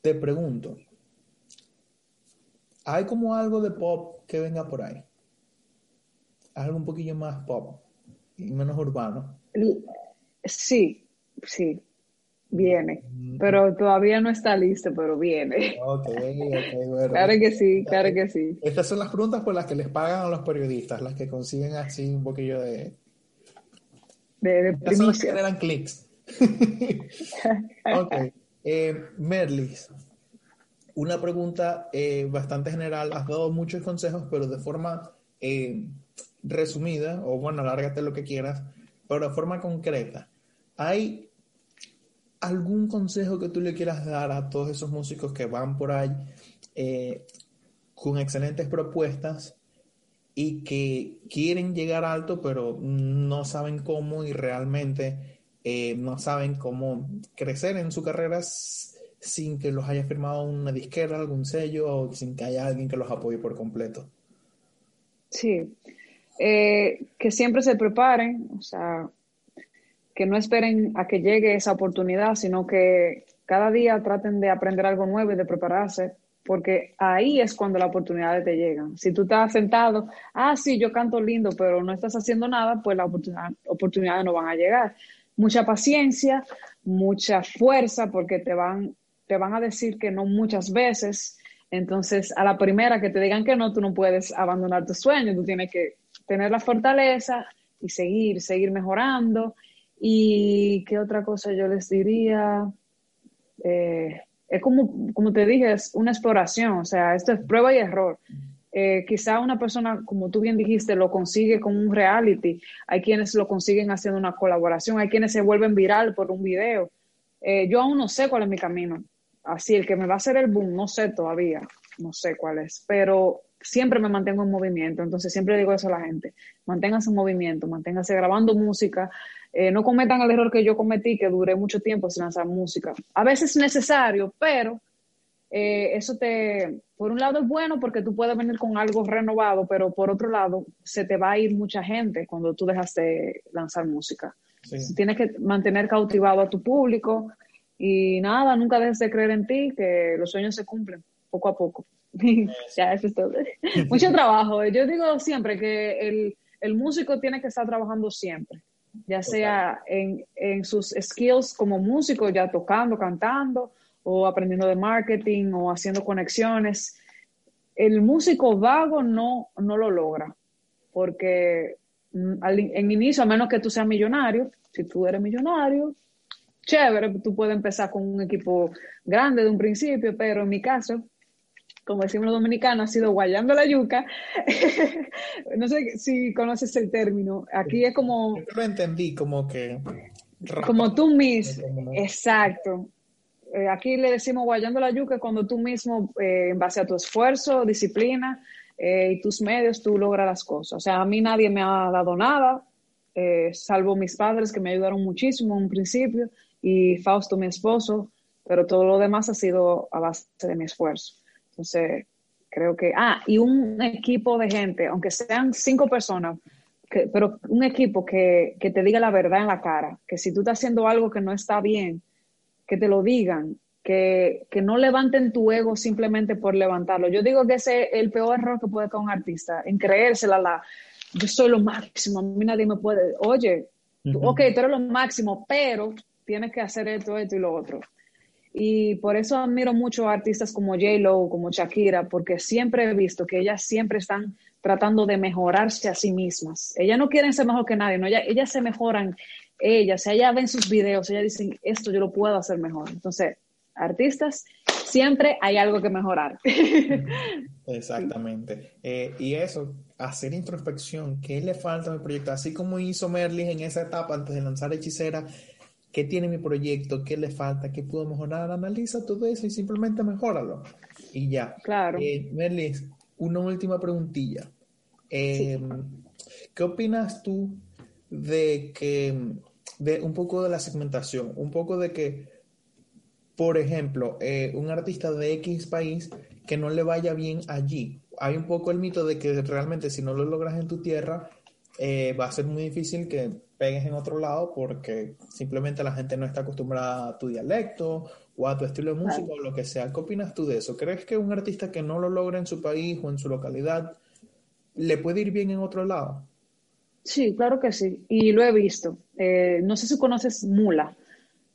te pregunto, ¿hay como algo de pop que venga por ahí? algo un poquillo más pop y menos urbano. Sí, sí, viene. Mm. Pero todavía no está listo, pero viene. Ok, ok, bueno. Claro que sí, claro que sí. Estas son las preguntas por las que les pagan a los periodistas, las que consiguen así un poquillo de... De, de que generan clics. ok. Eh, Merlis, una pregunta eh, bastante general. Has dado muchos consejos, pero de forma eh, resumida, o bueno, lárgate lo que quieras, pero de forma concreta, ¿hay algún consejo que tú le quieras dar a todos esos músicos que van por ahí eh, con excelentes propuestas y que quieren llegar alto, pero no saben cómo y realmente eh, no saben cómo crecer en su carrera sin que los haya firmado una disquera, algún sello o sin que haya alguien que los apoye por completo? Sí, eh, que siempre se preparen, o sea, que no esperen a que llegue esa oportunidad, sino que cada día traten de aprender algo nuevo y de prepararse, porque ahí es cuando las oportunidades te llegan. Si tú estás sentado, ah, sí, yo canto lindo, pero no estás haciendo nada, pues las oportunidades no van a llegar. Mucha paciencia, mucha fuerza, porque te van, te van a decir que no muchas veces. Entonces, a la primera que te digan que no, tú no puedes abandonar tu sueño, tú tienes que tener la fortaleza y seguir, seguir mejorando. ¿Y qué otra cosa yo les diría? Eh, es como, como te dije, es una exploración, o sea, esto es prueba y error. Eh, quizá una persona, como tú bien dijiste, lo consigue con un reality. Hay quienes lo consiguen haciendo una colaboración, hay quienes se vuelven viral por un video. Eh, yo aún no sé cuál es mi camino. Así, el que me va a hacer el boom, no sé todavía, no sé cuál es, pero siempre me mantengo en movimiento. Entonces, siempre digo eso a la gente: manténganse en movimiento, manténganse grabando música. Eh, no cometan el error que yo cometí, que duré mucho tiempo sin lanzar música. A veces es necesario, pero eh, eso te, por un lado es bueno porque tú puedes venir con algo renovado, pero por otro lado se te va a ir mucha gente cuando tú dejas de lanzar música. Tienes que mantener cautivado a tu público y nada, nunca dejes de creer en ti, que los sueños se cumplen poco a poco. ya, eso es todo. Mucho trabajo. Yo digo siempre que el, el, músico tiene que estar trabajando siempre, ya sea en, en sus skills como músico, ya tocando, cantando, o aprendiendo de marketing o haciendo conexiones. El músico vago no, no lo logra, porque mm, en inicio, a menos que tú seas millonario, si tú eres millonario, chévere, tú puedes empezar con un equipo grande de un principio, pero en mi caso, como decimos los dominicanos, ha sido guayando la yuca. no sé si conoces el término. Aquí es como... Yo lo entendí, como que... Como tú mismo. Exacto. Eh, aquí le decimos guayando la yuca cuando tú mismo, eh, en base a tu esfuerzo, disciplina eh, y tus medios, tú logras las cosas. O sea, a mí nadie me ha dado nada, salvo mis padres que me ayudaron muchísimo en un principio y Fausto, mi esposo, pero todo lo demás ha sido a base de mi esfuerzo. Entonces, creo que, ah, y un equipo de gente, aunque sean cinco personas, pero un equipo que, que te diga la verdad en la cara, que si tú estás haciendo algo que no está bien, que te lo digan, que, que, no levanten tu ego simplemente por levantarlo. Yo digo que ese es el peor error que puede tener un artista, en creérsela la, yo soy lo máximo, a mí nadie me puede, oye, ok, tú eres lo máximo, pero tienes que hacer esto, esto y lo otro. Y por eso admiro mucho a artistas como J-Lo, como Shakira, porque siempre he visto que ellas siempre están tratando de mejorarse a sí mismas. Ellas no quieren ser mejor que nadie, ¿no? ellas, ellas se mejoran ellas, ella ven sus videos, ella dicen, esto yo lo puedo hacer mejor. Entonces, artistas, siempre hay algo que mejorar. Exactamente. Eh, y eso, hacer introspección, ¿qué le falta a mi proyecto? Así como hizo Merlin en esa etapa antes de lanzar Hechicera, ¿qué tiene mi proyecto? ¿Qué le falta? ¿Qué puedo mejorar? Analiza todo eso y simplemente mejóralo. Y ya. Claro. Eh, Merlin, una última preguntilla. Eh, ¿Qué opinas tú de que de un poco de la segmentación, un poco de que, por ejemplo, eh, un artista de X país que no le vaya bien allí. Hay un poco el mito de que realmente si no lo logras en tu tierra, eh, va a ser muy difícil que pegues en otro lado porque simplemente la gente no está acostumbrada a tu dialecto o a tu estilo de música o lo que sea. ¿Qué opinas tú de eso? ¿Crees que un artista que no lo logra en su país o en su localidad le puede ir bien en otro lado? Sí, claro que sí. Y lo he visto. Eh, no sé si conoces Mula,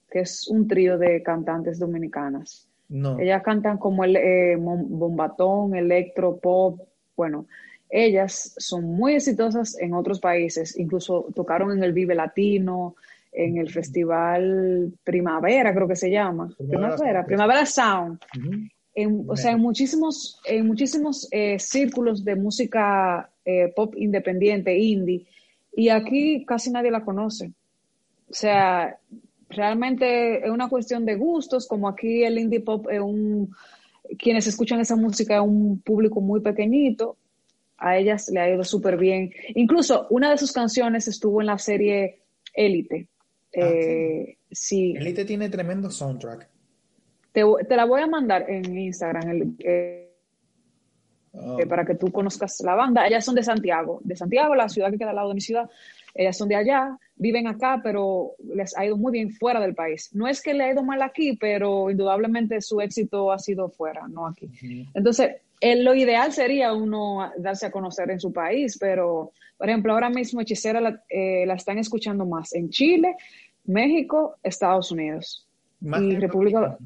que es un trío de cantantes dominicanas. No. Ellas cantan como el eh, bombatón, electro, pop. Bueno, ellas son muy exitosas en otros países. Incluso tocaron en el Vive Latino, en el Festival Primavera, creo que se llama. Primavera, Primavera, Sound. o sea, en muchísimos, en muchísimos eh, círculos de música pop independiente, indie, y aquí casi nadie la conoce. O sea, realmente es una cuestión de gustos, como aquí el indie pop es un, quienes escuchan esa música es un público muy pequeñito, a ellas le ha ido súper bien. Incluso una de sus canciones estuvo en la serie Élite. Ah, eh, sí. Élite tiene tremendo soundtrack. Te, la voy a mandar en Instagram. El, eh, Oh. Eh, para que tú conozcas la banda. Ellas son de Santiago, de Santiago, la ciudad que queda al lado de mi ciudad. Ellas son de allá, viven acá, pero les ha ido muy bien fuera del país. No es que le ha ido mal aquí, pero indudablemente su éxito ha sido fuera, no aquí. Entonces, lo ideal sería uno darse a conocer en su país, pero, por ejemplo, ahora mismo Hechicera la, eh, la están escuchando más en Chile, México, Estados Unidos y República,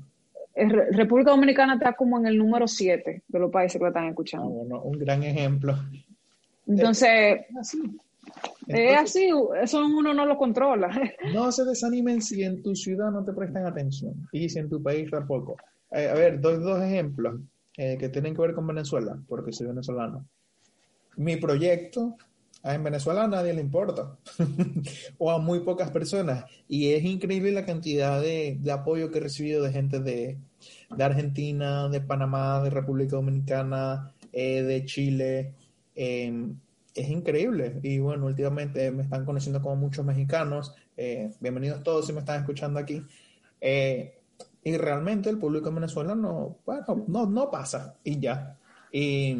República Dominicana está como en el número 7 de los países que lo están escuchando. Ah, bueno, un gran ejemplo. Entonces, es así, eso uno no lo controla. No se desanimen si en tu ciudad no te prestan atención y si en tu país tampoco. eh, a ver, doy dos ejemplos eh, que tienen que ver con Venezuela, porque soy venezolano. Mi proyecto en Venezuela a nadie le importa, o a muy pocas personas, y es increíble la cantidad de, apoyo que he recibido de gente de, Argentina, de Panamá, de República Dominicana, eh, de Chile. Em, es increíble. Y bueno, últimamente me están conociendo como muchos mexicanos. Eh, bienvenidos todos si me están escuchando aquí. Y realmente el público en Venezuela no, bueno, no, no pasa y ya. Y,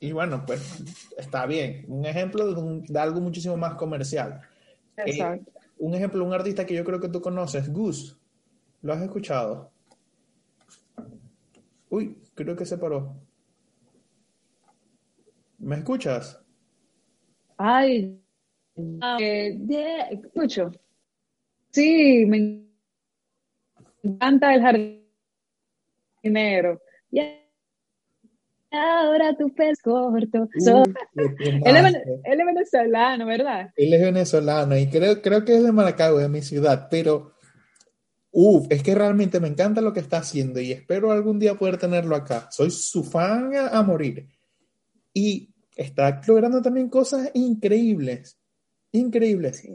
y bueno, pues está bien. Un ejemplo de, algo muchísimo más comercial. Eh, Exacto. un ejemplo, un artista que yo creo que tú conoces, Goose. ¿Lo has escuchado? Uy, creo que se paró. ¿Me escuchas? Ay, eh, escucho. Sí, me encanta el jardinero. Y ahora tu pez corto. él, es, venezolano, ¿verdad? Él es venezolano y creo, creo que es de Maracaibo, de mi ciudad, pero Uf, es que realmente me encanta lo que está haciendo y espero algún día poder tenerlo acá. Soy su fan a morir. Y está logrando también cosas increíbles, increíbles.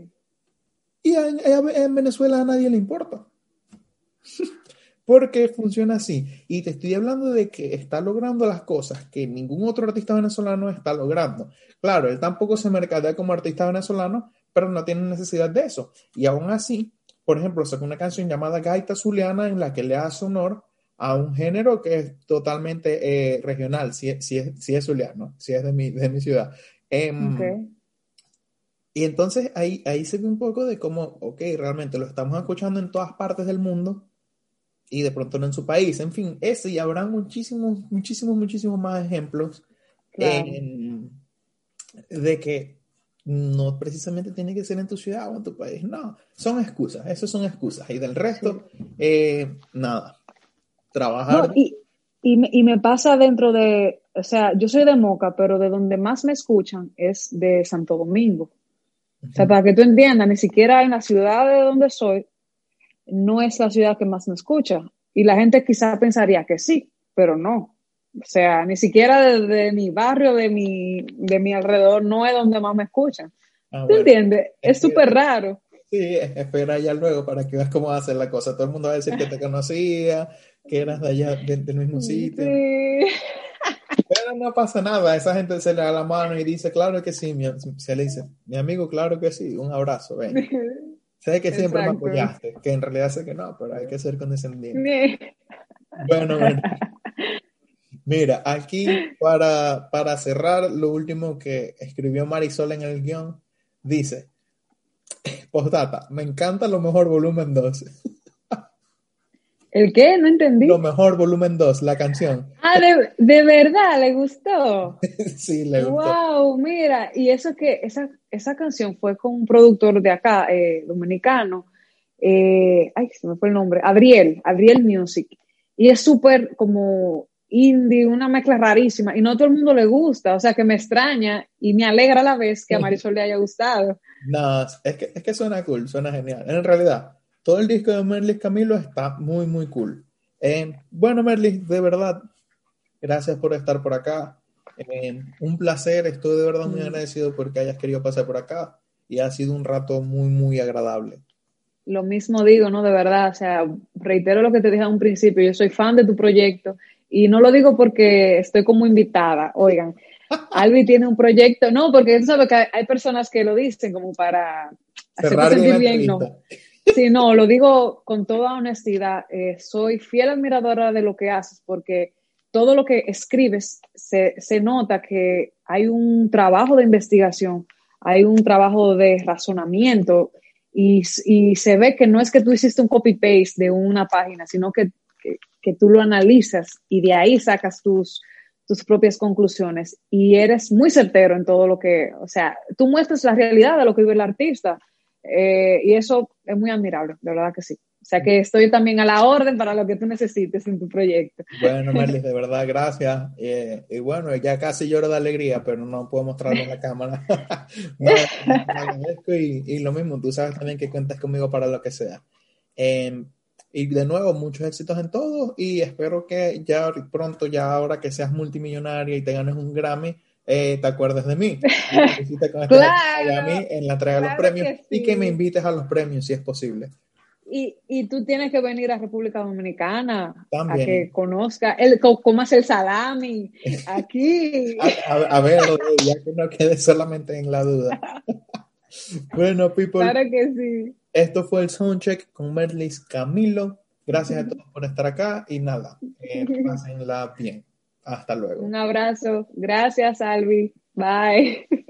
Y en, Venezuela a nadie le importa. Porque funciona así. Y te estoy hablando de que está logrando las cosas que ningún otro artista venezolano está logrando. Claro, él tampoco se mercadea como artista venezolano, pero no tiene necesidad de eso. Y aún así, por ejemplo, sacó una canción llamada Gaita Zuliana en la que le hace honor a un género que es totalmente eh, regional, si, si, es, si es zuliano, si es de mi, de mi ciudad. Em, y entonces ahí, ahí se ve un poco de cómo, ok, realmente lo estamos escuchando en todas partes del mundo y de pronto no en su país. En fin, ese y habrá muchísimos, muchísimos, muchísimos más ejemplos de que no precisamente tiene que ser en tu ciudad o en tu país. No, son excusas, eso son excusas. Y del resto, eh, nada trabajar. y, y, me, pasa dentro de, o sea, yo soy de Moca, pero de donde más me escuchan es de Santo Domingo. O sea, para que tú entiendas, ni siquiera en la ciudad de donde soy, no es la ciudad que más me escucha. Y la gente quizás pensaría que sí, pero no. O sea, ni siquiera de, mi barrio, de mi, de mi alrededor, no es donde más me escuchan. Ah, ¿Tú entiendes? Es súper raro. Sí, espera ya luego para que veas cómo va a hacer la cosa. Todo el mundo va a decir que te conocía, que eras de allá, del mismo sitio. Pero no pasa nada, esa gente se le da la mano y dice, claro que sí, se le dice, mi amigo, claro que sí, un abrazo, ven. sé que siempre me apoyaste, que en realidad sé que no, pero hay que ser condescendiente. bueno. Mira, aquí para, para cerrar, lo último que escribió Marisol en el guion, dice, postdata, me encanta lo mejor volumen 2. ¿El qué? No entendí. Lo mejor, volumen 2, la canción. Ah, de, verdad, le gustó. sí, le gustó. Wow, mira, y eso que esa, esa canción fue con un productor de acá, eh, dominicano. Eh, ay, se me fue el nombre. Adriel, Adriel Music. Y es súper como indie, una mezcla rarísima. Y no todo el mundo le gusta, o sea que me extraña y me alegra a la vez que a Marisol le haya gustado. No, es que, es que suena cool, suena genial. En realidad, todo el disco de Merlis Camilo está muy, muy cool. Eh, bueno, Merlis, de verdad, gracias por estar por acá. Eh, un placer, estoy de verdad muy mm. agradecido porque hayas querido pasar por acá y ha sido un rato muy, muy agradable. Lo mismo digo, ¿no? De verdad, o sea, reitero lo que te dije a un principio, yo soy fan de tu proyecto y no lo digo porque estoy como invitada, oigan, Albi tiene un proyecto, no, porque tú sabes que hay personas que lo dicen como para hacerme sentir bien, no. Sí, no, lo digo con toda honestidad. Eh, soy fiel admiradora de lo que haces porque todo lo que escribes se, nota que hay un trabajo de investigación, hay un trabajo de razonamiento y, se ve que no es que tú hiciste un copy-paste de una página, sino que, que, tú lo analizas y de ahí sacas tus, tus propias conclusiones y eres muy certero en todo lo que, o sea, tú muestras la realidad de lo que vive el artista eh, y eso es muy admirable, de verdad que sí. O sea que estoy también a la orden para lo que tú necesites en tu proyecto. Bueno, Merlis, de verdad, gracias. Eh, y bueno, ya casi lloro de alegría, pero no puedo mostrarlo en la cámara. y, y, lo mismo, tú sabes también que cuentas conmigo para lo que sea. Em, Y de nuevo, muchos éxitos en todo y espero que ya pronto, ya ahora que seas multimillonaria y te ganes un Grammy, eh, te acuerdes de mí. claro, mí en la entrega de los premios y que me invites a los premios si es posible. Y, y, tú tienes que venir a República Dominicana a que conozca el, cómo hace el salami aquí. a, a, ver, ya que no quede solamente en la duda. bueno, people. Claro que sí. Esto fue el Soundcheck con Merlis Camilo. Gracias a todos por estar acá y nada, eh, pásenla bien. Hasta luego. Un abrazo. Gracias, Albi. Bye.